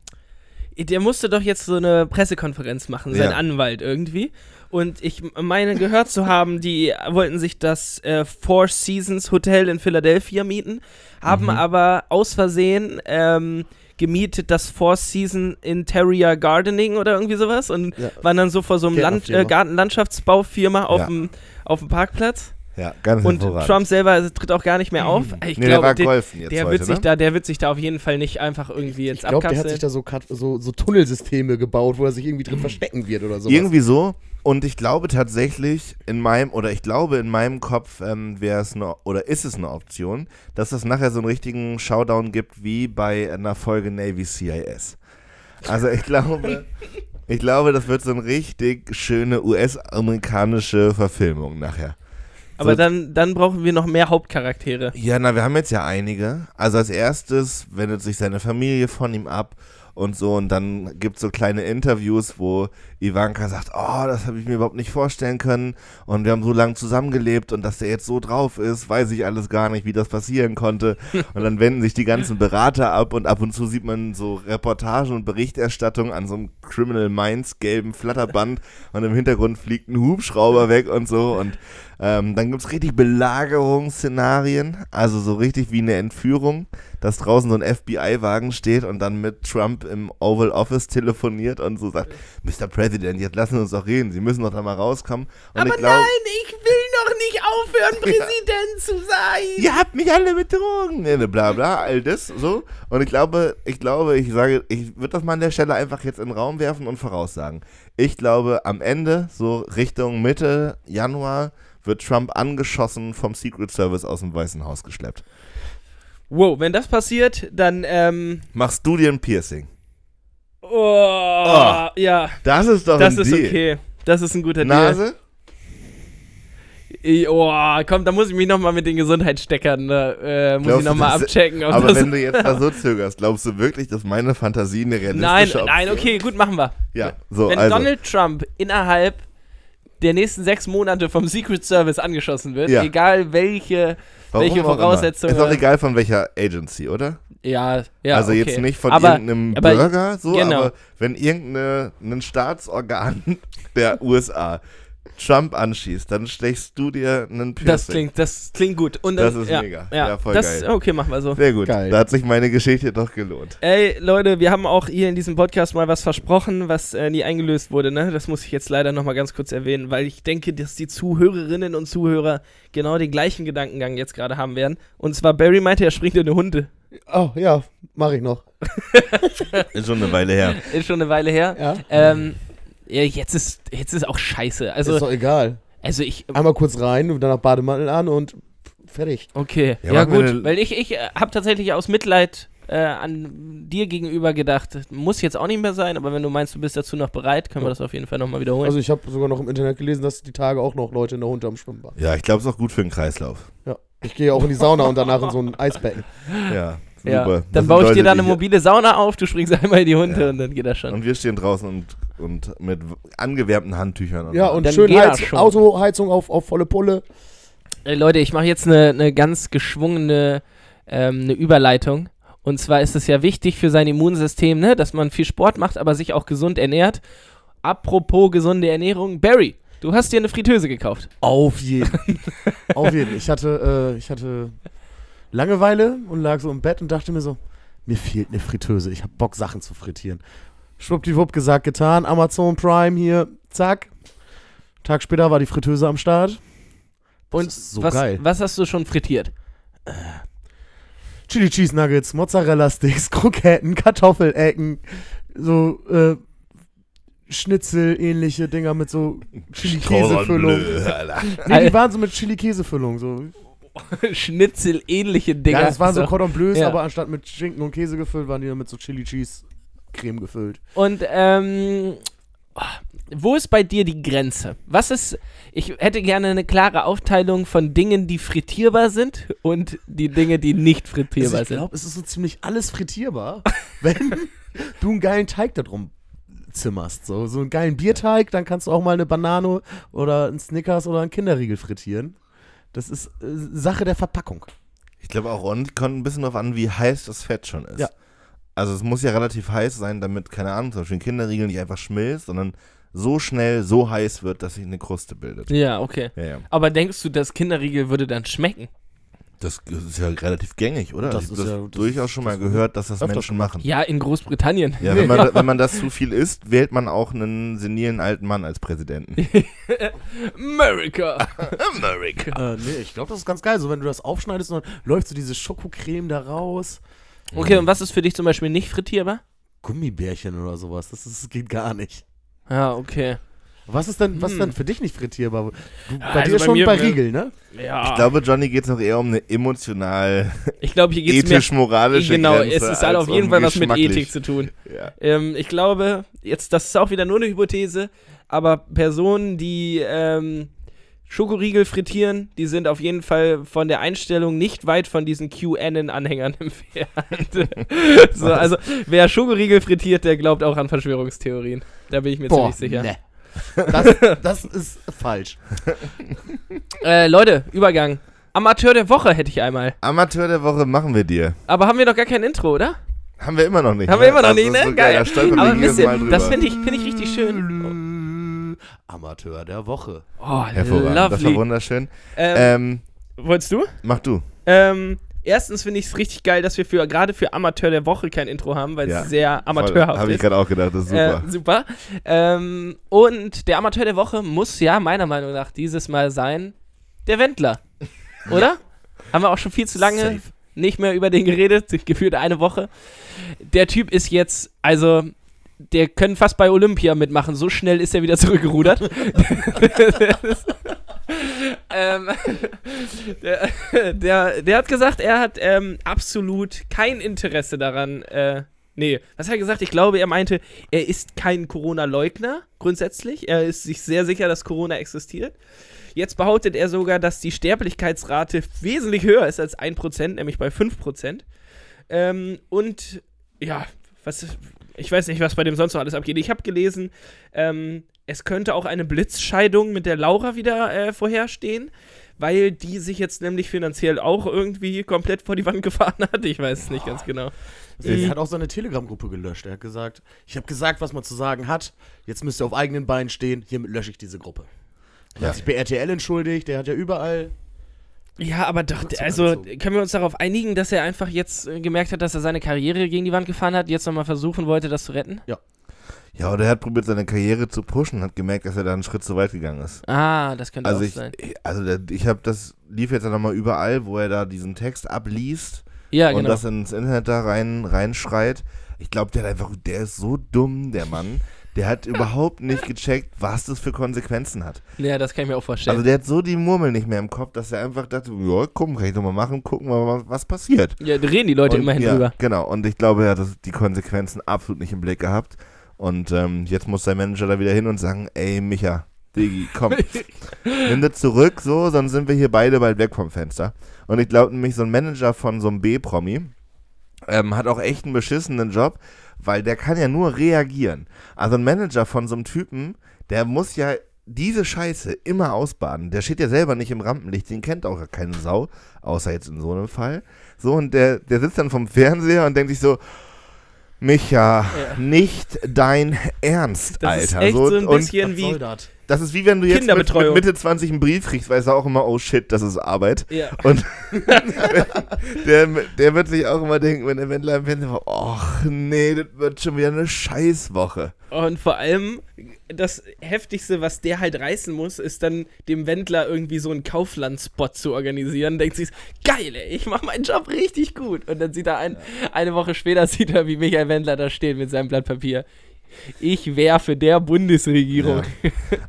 Speaker 2: der musste doch jetzt so eine Pressekonferenz machen, sein
Speaker 1: Ja.
Speaker 2: Anwalt irgendwie. Und ich meine gehört zu haben, die wollten sich das äh, Four Seasons Hotel in Philadelphia mieten, haben
Speaker 1: Mhm.
Speaker 2: aber aus Versehen ähm, gemietet das Four Season Interior Gardening oder irgendwie sowas und
Speaker 3: Ja.
Speaker 2: waren dann so vor so einem Land, äh, Gartenlandschaftsbaufirma auf
Speaker 1: Ja.
Speaker 2: dem auf dem Parkplatz.
Speaker 1: Ja, ganz
Speaker 2: Und
Speaker 1: hervorragend.
Speaker 2: Trump selber tritt auch gar nicht mehr auf. Ich
Speaker 1: nee, der
Speaker 2: glaube,
Speaker 1: war
Speaker 2: der,
Speaker 1: geholfen jetzt
Speaker 2: der,
Speaker 1: heute,
Speaker 2: wird sich
Speaker 1: ne?
Speaker 2: da, der wird sich da auf jeden Fall nicht einfach irgendwie ins
Speaker 3: Ich glaube, der hat sich da so, so, so Tunnelsysteme gebaut, wo er sich irgendwie drin verstecken wird oder sowas.
Speaker 1: Irgendwie so. Und ich glaube tatsächlich in meinem, oder ich glaube in meinem Kopf ähm, wäre es eine, oder ist es eine Option, dass es nachher so einen richtigen Showdown gibt wie bei einer Folge Navy CIS. Also ich glaube, ich glaube, das wird so eine richtig schöne US-amerikanische Verfilmung nachher.
Speaker 2: Aber
Speaker 1: so-
Speaker 2: dann, dann brauchen wir noch mehr Hauptcharaktere.
Speaker 1: Ja, na, wir haben jetzt ja einige. Also als erstes wendet sich seine Familie von ihm ab und so. Und dann gibt es so kleine Interviews, wo Ivanka sagt, oh, das habe ich mir überhaupt nicht vorstellen können. Und wir haben so lange zusammengelebt und dass der jetzt so drauf ist, weiß ich alles gar nicht, wie das passieren konnte. Und dann wenden sich die ganzen Berater ab und ab und zu sieht man so Reportagen und Berichterstattung an so einem Criminal Minds gelben Flatterband und im Hintergrund fliegt ein Hubschrauber weg und so. Und ähm, dann gibt es richtig Belagerungsszenarien, also so richtig wie eine Entführung, dass draußen so ein FBI-Wagen steht und dann mit Trump im Oval Office telefoniert und so sagt, Mr. President, jetzt lassen Sie uns doch reden, Sie müssen doch da mal rauskommen. Und ich glaub,
Speaker 2: ich will noch nicht aufhören, Präsident zu sein.
Speaker 1: ihr habt mich alle betrogen, bla bla, all das so. Und ich glaube, ich glaube, ich sage, ich würde das mal an der Stelle einfach jetzt in den Raum werfen und voraussagen. Ich glaube, am Ende, so Richtung Mitte Januar, wird Trump angeschossen vom Secret Service aus dem Weißen Haus geschleppt.
Speaker 2: Wow, wenn das passiert, dann, ähm,
Speaker 1: Machst du dir ein Piercing?
Speaker 2: oh, ja,
Speaker 1: Das ist doch
Speaker 2: das
Speaker 1: ein
Speaker 2: ist
Speaker 1: Deal.
Speaker 2: okay. Das ist ein guter
Speaker 1: Nase?
Speaker 2: Deal. Oh, komm, da muss ich mich nochmal mit den Gesundheitssteckern, äh, muss
Speaker 1: Glaubst
Speaker 2: ich nochmal abchecken. ob
Speaker 1: Aber
Speaker 2: das
Speaker 1: wenn du jetzt da so zögerst, glaubst du wirklich, dass meine Fantasie eine realistische
Speaker 2: Nein,
Speaker 1: Option
Speaker 2: nein, okay, gut, machen wir.
Speaker 1: Ja, so,
Speaker 2: Wenn
Speaker 1: also.
Speaker 2: Donald Trump innerhalb der nächsten sechs Monate vom Secret Service angeschossen wird,
Speaker 1: Ja.
Speaker 2: egal welche,
Speaker 1: warum
Speaker 2: welche. Voraussetzungen.
Speaker 1: Ist auch egal von welcher Agency, oder?
Speaker 2: Ja, ja.
Speaker 1: also
Speaker 2: okay.
Speaker 1: jetzt nicht von
Speaker 2: aber,
Speaker 1: irgendeinem
Speaker 2: aber-
Speaker 1: Bürger, so,
Speaker 2: genau.
Speaker 1: aber wenn irgendein Staatsorgan der USA Trump anschießt, dann stechst du dir einen Piercing.
Speaker 2: Das klingt, das klingt gut. Und dann,
Speaker 1: Das ist
Speaker 2: ja,
Speaker 1: mega.
Speaker 2: Ja,
Speaker 1: Ja, voll
Speaker 2: das,
Speaker 1: geil.
Speaker 2: Okay, machen wir so.
Speaker 1: Sehr gut.
Speaker 3: Geil.
Speaker 1: Da hat sich meine Geschichte doch gelohnt.
Speaker 2: Ey, Leute, wir haben auch hier in diesem Podcast mal was versprochen, was äh, nie eingelöst wurde, ne? Das muss ich jetzt leider nochmal ganz kurz erwähnen, weil ich denke, dass die Zuhörerinnen und Zuhörer genau den gleichen Gedankengang jetzt gerade haben werden. Und zwar, Barry meinte, er springt in eine Hunde.
Speaker 3: Oh, ja, mache ich noch.
Speaker 1: Ist schon eine Weile her.
Speaker 2: Ist schon eine Weile her.
Speaker 3: Ja.
Speaker 2: Ähm, ja, jetzt ist, jetzt ist auch scheiße. Also,
Speaker 3: ist doch egal.
Speaker 2: also ich,
Speaker 3: Einmal kurz rein und danach Bademantel an und fertig.
Speaker 2: Okay,
Speaker 1: Ja,
Speaker 2: ja, gut, weil ich, ich äh, habe tatsächlich aus Mitleid äh, an dir gegenüber gedacht, muss jetzt auch nicht mehr sein, aber wenn du meinst, du bist dazu noch bereit, können wir das auf jeden Fall nochmal wiederholen.
Speaker 3: Also ich habe sogar noch im Internet gelesen, dass die Tage auch noch Leute in der Hunde am Schwimmen waren.
Speaker 1: Ja, ich glaube, es ist auch gut für den Kreislauf.
Speaker 3: Ja. Ich gehe auch in die Sauna und danach in so ein Eisbecken.
Speaker 1: Ja,
Speaker 2: ja.
Speaker 1: super.
Speaker 2: Dann baue ich
Speaker 1: Leute,
Speaker 2: dir da eine mobile Sauna auf, du springst einmal in die Hunde
Speaker 1: Ja.
Speaker 2: und dann geht das schon.
Speaker 1: Und wir stehen draußen und, und mit angewärmten Handtüchern. Und
Speaker 3: Ja, und
Speaker 2: Dann
Speaker 3: schön Heiz
Speaker 2: schon.
Speaker 3: Autoheizung auf, auf volle Pulle.
Speaker 2: Ey, Leute, ich mache jetzt eine, eine ganz geschwungene ähm, eine Überleitung. Und zwar ist es ja wichtig für sein Immunsystem, ne, dass man viel Sport macht, aber sich auch gesund ernährt. Apropos gesunde Ernährung, Barry, du hast dir eine Fritteuse gekauft.
Speaker 3: Auf jeden. auf jeden. Ich hatte, äh, ich hatte Langeweile und lag so im Bett und dachte mir so, mir fehlt eine Fritteuse. Ich habe Bock, Sachen zu frittieren. Schwuppdiwupp gesagt, getan. Amazon Prime hier, zack. Tag später war die Fritteuse am Start. Das
Speaker 2: Und
Speaker 3: ist so
Speaker 2: was,
Speaker 3: geil.
Speaker 2: was hast du schon frittiert?
Speaker 3: Chili Cheese Nuggets, Mozzarella Sticks, Kroketten, Kartoffelecken, so äh, Schnitzel-ähnliche Dinger mit so Chili-Käse-Füllung. Nee, die waren so mit Chili-Käse-Füllung. So.
Speaker 2: Schnitzel-ähnliche Dinger.
Speaker 3: Ja, das waren so. Cordon Bleus,
Speaker 2: Ja.
Speaker 3: aber anstatt mit Schinken und Käse gefüllt, waren die dann mit so Chili-Cheese-Creme gefüllt.
Speaker 2: Und ähm, wo ist bei dir die Grenze? Was ist, ich hätte gerne eine klare Aufteilung von Dingen, die frittierbar sind und die Dinge, die nicht frittierbar
Speaker 3: Also ich
Speaker 2: sind.
Speaker 3: glaube, es ist so ziemlich alles frittierbar, wenn du einen geilen Teig da drum zimmerst. So, so einen geilen Bierteig, dann kannst du auch mal eine Banane oder einen Snickers oder einen Kinderriegel frittieren. Das ist äh, Sache der Verpackung.
Speaker 1: Ich glaube auch, und kommt ein bisschen darauf an, wie heiß das Fett schon ist.
Speaker 3: Ja.
Speaker 1: Also es muss ja relativ heiß sein, damit, keine Ahnung, zum Beispiel ein Kinderriegel nicht einfach schmilzt, sondern so schnell, so heiß wird, dass sich eine Kruste bildet.
Speaker 2: Ja, okay.
Speaker 1: Ja, ja.
Speaker 2: Aber denkst du, das Kinderriegel würde dann schmecken?
Speaker 1: Das ist ja relativ gängig, oder?
Speaker 3: Das
Speaker 1: ich
Speaker 3: ist
Speaker 1: habe
Speaker 3: ja- das-
Speaker 1: durchaus schon mal gehört, dass das Menschen
Speaker 3: schon
Speaker 1: machen.
Speaker 2: Ja, in Großbritannien.
Speaker 1: Ja, wenn man, wenn man das zu viel isst, wählt man auch einen senilen alten Mann als Präsidenten.
Speaker 2: America.
Speaker 1: America.
Speaker 3: Äh, nee, ich glaube, das ist ganz geil. So, wenn du das aufschneidest und dann läuft so diese Schokocreme da raus.
Speaker 2: Okay, und was ist für dich zum Beispiel nicht frittierbar?
Speaker 3: Gummibärchen oder sowas. Das, ist, das geht gar nicht.
Speaker 2: Ja, okay.
Speaker 3: Was ist denn, was ist
Speaker 2: Hm.
Speaker 3: denn für dich nicht frittierbar? Du, bei
Speaker 2: also
Speaker 3: dir
Speaker 2: bei
Speaker 3: schon
Speaker 2: mir-
Speaker 3: bei Riegel, ne?
Speaker 2: Ja.
Speaker 1: Ich glaube, Johnny geht es noch eher um eine emotional,
Speaker 2: ich glaube, hier geht es mehr.
Speaker 1: ethisch-moralische
Speaker 2: Genau,
Speaker 1: Grenze.
Speaker 2: es ist halt auf jeden
Speaker 1: um
Speaker 2: Fall was mit. Ethik zu tun.
Speaker 1: Ja.
Speaker 2: Ähm, ich glaube, jetzt, das ist auch wieder nur eine Hypothese, aber Personen, die ähm, Schokoriegel frittieren, die sind auf jeden Fall von der Einstellung nicht weit von diesen QAnon-Anhängern entfernt. so, also, wer Schokoriegel frittiert, der glaubt auch an Verschwörungstheorien. Da bin ich mir ziemlich sicher.
Speaker 3: ne. Das, das ist falsch.
Speaker 2: Äh, Leute, Übergang. Amateur der Woche hätte ich einmal.
Speaker 1: Amateur der Woche machen wir dir.
Speaker 2: Aber haben wir noch gar kein Intro, oder?
Speaker 1: Haben wir immer noch nicht.
Speaker 2: Haben
Speaker 1: ne?
Speaker 2: wir immer noch
Speaker 1: Das
Speaker 2: nicht, ne?
Speaker 1: So geil.
Speaker 2: Aber ihr,
Speaker 1: drüber.
Speaker 2: das finde ich, find ich richtig schön.
Speaker 3: Amateur der Woche.
Speaker 2: Oh,
Speaker 1: Hervorragend. Das war
Speaker 2: lovely.
Speaker 1: wunderschön.
Speaker 2: Ähm,
Speaker 1: Ähm,
Speaker 2: wolltest du?
Speaker 1: mach du.
Speaker 2: Ähm, erstens finde ich es richtig geil, dass wir für gerade für Amateur der Woche kein Intro haben, weil
Speaker 1: Ja.
Speaker 2: es sehr amateurhaft
Speaker 1: Habe ich
Speaker 2: ist.
Speaker 1: gerade auch gedacht. Das ist super.
Speaker 2: Äh, super. Ähm, und der Amateur der Woche muss ja meiner Meinung nach dieses Mal sein der Wendler. Oder? Haben wir auch schon viel zu lange
Speaker 3: Safe.
Speaker 2: nicht mehr über den geredet, gefühlt eine Woche. Der Typ ist jetzt, also, der können fast bei Olympia mitmachen. So schnell ist er wieder zurückgerudert. ähm, der, der, der hat gesagt, er hat ähm, absolut kein Interesse daran. Äh, nee, was hat er gesagt? Ich glaube, er meinte, er ist kein Corona-Leugner grundsätzlich. Er ist sich sehr sicher, dass Corona existiert. Jetzt behauptet er sogar, dass die Sterblichkeitsrate wesentlich höher ist als 1%, nämlich bei 5%. Ähm, und ja, was, ich weiß nicht, was bei dem sonst noch alles abgeht. Ich habe gelesen, ähm, es könnte auch eine Blitzscheidung mit der Laura wieder äh, vorherstehen, weil die sich jetzt nämlich finanziell auch irgendwie komplett vor die Wand gefahren hat. Ich weiß es nicht ganz genau.
Speaker 3: Er hat auch seine Telegram-Gruppe gelöscht. Er hat gesagt, ich habe gesagt, was man zu sagen hat. Jetzt müsst ihr auf eigenen Beinen stehen. Hiermit lösche ich diese Gruppe. Er
Speaker 1: Ja.
Speaker 3: hat sich bei RTL entschuldigt. Der hat ja überall.
Speaker 2: Ja, aber doch, also können wir uns darauf einigen, dass er einfach jetzt äh, gemerkt hat, dass er seine Karriere gegen die Wand gefahren hat, jetzt nochmal versuchen wollte, das zu retten?
Speaker 1: Ja, oder er hat probiert, seine Karriere zu pushen und hat gemerkt, dass er da einen Schritt zu weit gegangen ist.
Speaker 2: Ah, das könnte
Speaker 1: Also
Speaker 2: auch
Speaker 1: ich,
Speaker 2: sein.
Speaker 1: also der, ich habe das lief jetzt nochmal überall, wo er da diesen Text abliest
Speaker 2: Ja,
Speaker 1: und
Speaker 2: genau.
Speaker 1: das ins Internet da rein reinschreit. Ich glaube, der hat einfach, der ist so dumm, der Mann. Der hat überhaupt nicht gecheckt, was das für Konsequenzen hat.
Speaker 2: Ja, das kann ich mir auch vorstellen.
Speaker 1: Also der hat so die Murmel nicht mehr im Kopf, dass er einfach dachte, ja, komm, kann ich doch mal machen, gucken wir mal, was passiert.
Speaker 2: ja, da reden die Leute
Speaker 1: Und-
Speaker 2: immerhin
Speaker 1: ja,
Speaker 2: drüber.
Speaker 1: Genau, und ich glaube, er hat das, die Konsequenzen absolut nicht im Blick gehabt. Und ähm, jetzt muss sein Manager da wieder hin und sagen, ey, Micha, Digi, komm, nimm das zurück, so, sonst sind wir hier beide bald weg vom Fenster. Und ich glaube nämlich, so ein Manager von so einem B-Promi ähm, hat auch echt einen beschissenen Job, weil der kann ja nur reagieren. Also ein Manager von so einem Typen, der muss ja diese Scheiße immer ausbaden. Der steht ja selber nicht im Rampenlicht, den kennt auch keine Sau, außer jetzt in so einem Fall. So, und der, der sitzt dann vom Fernseher und denkt sich so, Micha,
Speaker 2: Ja.
Speaker 1: nicht dein Ernst,
Speaker 2: Das ist
Speaker 1: Alter.
Speaker 2: echt so ein
Speaker 1: und
Speaker 2: bisschen wie.
Speaker 3: das?
Speaker 1: das ist wie wenn du jetzt mit, mit. Mitte 20 einen Brief kriegst, weißt du auch immer, oh shit, das ist Arbeit.
Speaker 2: Ja.
Speaker 1: Und der, der wird sich auch immer denken, wenn der Wendler im Fernsehen war, ach nee, das wird schon wieder eine Scheißwoche.
Speaker 2: Und vor allem, das Heftigste, was der halt reißen muss, ist dann dem Wendler irgendwie so einen Kaufland-Spot zu organisieren. Denkt sich, geil, ey, ich mach meinen Job richtig gut. Und dann sieht er ein, eine Woche später, sieht er, wie Michael Wendler da steht mit seinem Blatt Papier. Ich werfe der Bundesregierung.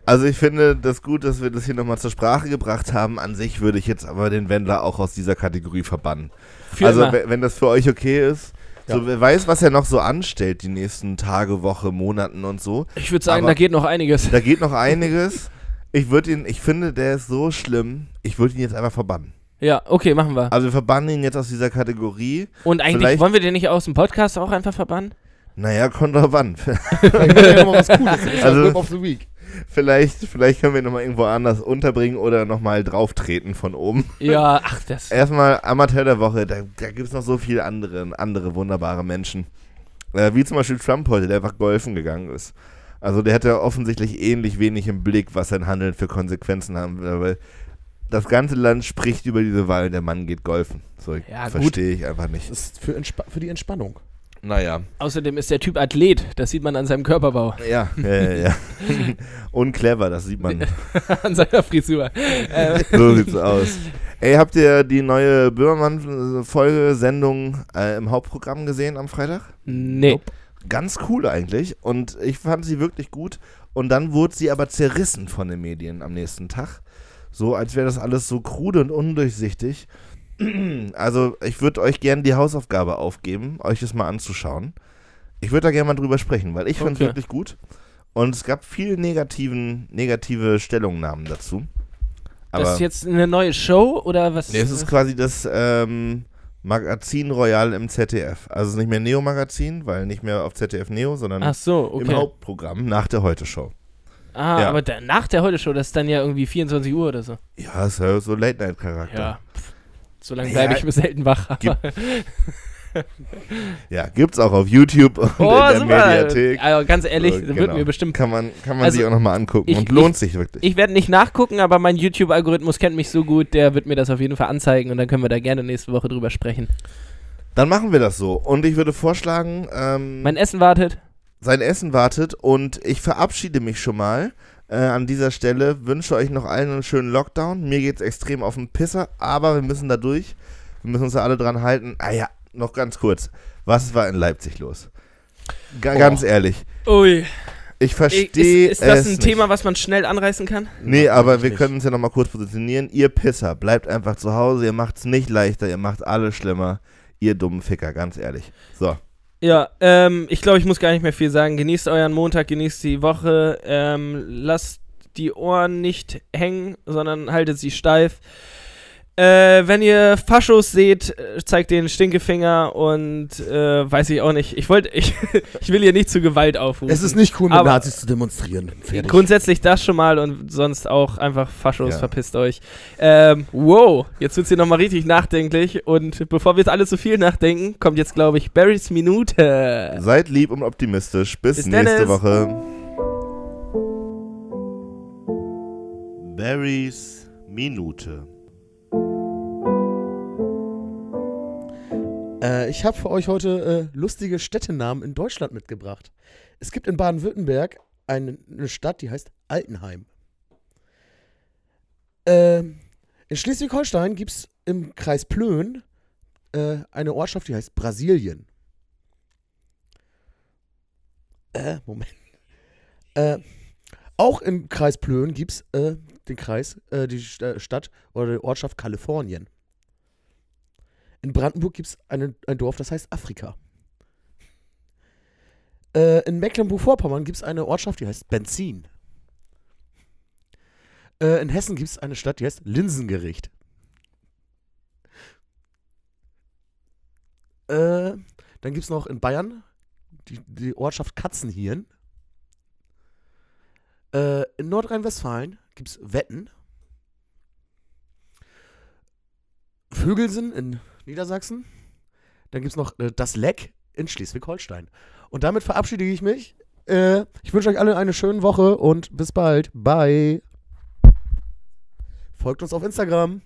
Speaker 1: Also ich finde das gut, dass wir das hier nochmal zur Sprache gebracht haben. An sich würde ich jetzt aber den Wendler auch aus dieser Kategorie verbannen.
Speaker 2: Für
Speaker 1: also
Speaker 2: immer.
Speaker 1: we- wenn das für euch okay ist. So, wer weiß, was er noch so anstellt die nächsten Tage, Woche, Monaten und so.
Speaker 2: Ich würde sagen,
Speaker 1: aber-
Speaker 2: da geht noch einiges.
Speaker 1: Da geht noch einiges. Ich würde ihn, ich finde, der ist so schlimm. Ich würde ihn jetzt einfach verbannen.
Speaker 2: Ja, okay, machen wir.
Speaker 1: Also wir verbannen ihn jetzt aus dieser Kategorie.
Speaker 2: Und eigentlich
Speaker 1: vielleicht-
Speaker 2: wollen wir den nicht aus dem Podcast auch einfach verbannen?
Speaker 1: Naja, kommt drauf an. Also-
Speaker 3: also,
Speaker 1: Vielleicht, vielleicht können wir ihn nochmal irgendwo anders unterbringen oder nochmal drauftreten von oben.
Speaker 2: Ja, ach, das.
Speaker 1: Erstmal Amateur der Woche, da, da gibt es noch so viele andere, andere wunderbare Menschen. Äh, wie zum Beispiel Trump heute, der einfach golfen gegangen ist. Also der hätte offensichtlich ähnlich wenig im Blick, was sein Handeln für Konsequenzen haben will. Weil das ganze Land spricht über diese Wahl, der Mann geht golfen. So
Speaker 2: Ja,
Speaker 1: verstehe ich einfach nicht.
Speaker 3: Das ist für, für die Entspannung.
Speaker 1: Naja,
Speaker 2: Außerdem ist der Typ Athlet, das sieht man an seinem Körperbau,
Speaker 1: ja, ja, ja. ja. Und clever, das sieht man.
Speaker 2: an seiner Frisur. äh,
Speaker 1: So sieht's aus. Ey, habt ihr die neue Böhmermann-Folge, Sendung äh, im Hauptprogramm gesehen am Freitag?
Speaker 2: nee.
Speaker 1: Ganz cool eigentlich. Und ich fand sie wirklich gut. Und dann wurde sie aber zerrissen von den Medien am nächsten Tag. So, als wäre das alles so krude und undurchsichtig. Also, ich würde euch gerne die Hausaufgabe aufgeben, euch das mal anzuschauen. Ich würde da gerne mal drüber sprechen, weil ich fand es wirklich gut. Und es gab viele negativen, negative Stellungnahmen dazu. Aber
Speaker 2: das ist jetzt eine neue Show oder was?
Speaker 1: nee, es ist quasi das ähm, Magazin Royal im ZDF. Also es ist nicht mehr Neo-Magazin, weil nicht mehr auf ZDF Neo, sondern
Speaker 2: so,
Speaker 1: im
Speaker 2: okay.
Speaker 1: Hauptprogramm nach der Heute-Show.
Speaker 2: Ah,
Speaker 1: Ja.
Speaker 2: aber da, nach der Heute-Show, das ist dann ja irgendwie 24 Uhr oder so.
Speaker 1: Ja, ist ja so Late-Night-Charakter.
Speaker 2: Ja. So lange
Speaker 1: Ja,
Speaker 2: bleibe ich mir selten wach.
Speaker 1: Gib- Ja, gibt's auch auf YouTube und
Speaker 2: oh,
Speaker 1: in der
Speaker 2: super.
Speaker 1: Mediathek.
Speaker 2: Also ganz ehrlich,
Speaker 1: So,
Speaker 2: wird
Speaker 1: genau.
Speaker 2: mir bestimmt.
Speaker 1: Kann man, kann man
Speaker 2: Also,
Speaker 1: sich auch nochmal angucken
Speaker 2: ich-
Speaker 1: und lohnt sich wirklich.
Speaker 2: Ich werde nicht nachgucken, aber mein YouTube-Algorithmus kennt mich so gut, der wird mir das auf jeden Fall anzeigen und dann können wir da gerne nächste Woche drüber sprechen.
Speaker 1: Dann machen wir das so. Und ich würde vorschlagen, ähm,
Speaker 2: Mein Essen wartet.
Speaker 1: sein Essen wartet und ich verabschiede mich schon mal äh, an dieser Stelle. Wünsche euch noch allen einen schönen Lockdown. Mir geht's extrem auf den Pisser, aber wir müssen da durch. Wir müssen uns da alle dran halten. Ah ja, noch ganz kurz. Was war in Leipzig los? Ga Ganz ehrlich.
Speaker 2: Ui.
Speaker 1: Ich
Speaker 2: Ist,
Speaker 1: verstehe
Speaker 2: ist das
Speaker 1: es
Speaker 2: ein
Speaker 1: nicht.
Speaker 2: Thema, was man schnell anreißen kann?
Speaker 1: Nee, aber wir
Speaker 3: nicht.
Speaker 1: können uns ja noch mal kurz positionieren. Ihr Pisser, bleibt einfach zu Hause. Ihr macht's nicht leichter, ihr macht alles schlimmer. Ihr dummen Ficker, ganz ehrlich. So.
Speaker 2: Ja, ähm, ich glaube, ich muss gar nicht mehr viel sagen. Genießt euren Montag, genießt die Woche. Ähm, lasst die Ohren nicht hängen, sondern haltet sie steif. Äh, wenn ihr Faschos seht, äh, zeigt den Stinkefinger und äh, weiß ich auch nicht. Ich wollte, ich, ich will hier nicht zu Gewalt aufrufen.
Speaker 3: Es ist nicht cool, mit Nazis zu demonstrieren. Fertig.
Speaker 2: Grundsätzlich das schon mal und sonst auch einfach Faschos,
Speaker 1: Ja.
Speaker 2: verpisst euch. Ähm, wow, jetzt wird's hier nochmal richtig nachdenklich und bevor wir jetzt alle zu viel nachdenken, kommt jetzt, glaube ich, Barrys Minute.
Speaker 1: Seid lieb und optimistisch. Bis,
Speaker 2: Bis
Speaker 1: nächste
Speaker 2: Dennis.
Speaker 1: Woche. Barrys Minute.
Speaker 3: Äh, ich habe für euch heute äh, lustige Städtenamen in Deutschland mitgebracht. Es gibt in Baden-Württemberg eine, eine Stadt, die heißt Altenheim. Ähm, in Schleswig-Holstein gibt es im Kreis Plön äh, eine Ortschaft, die heißt Brasilien. Äh, Moment. Äh, auch im Kreis Plön gibt es äh, den Kreis, äh, die Sta- Stadt oder die Ortschaft Kalifornien. In Brandenburg gibt es ein Dorf, das heißt Afrika. Äh, in Mecklenburg-Vorpommern gibt es eine Ortschaft, die heißt Benzin. Äh, in Hessen gibt es eine Stadt, die heißt Linsengericht. Äh, dann gibt es noch in Bayern die, die Ortschaft Katzenhirn. Äh, in Nordrhein-Westfalen gibt es Wetten. Vögelsen in Niedersachsen. Dann gibt es noch äh, das Leck in Schleswig-Holstein. Und damit verabschiede ich mich. Äh, ich wünsche euch alle eine schöne Woche und bis bald. Bye. Folgt uns auf Instagram.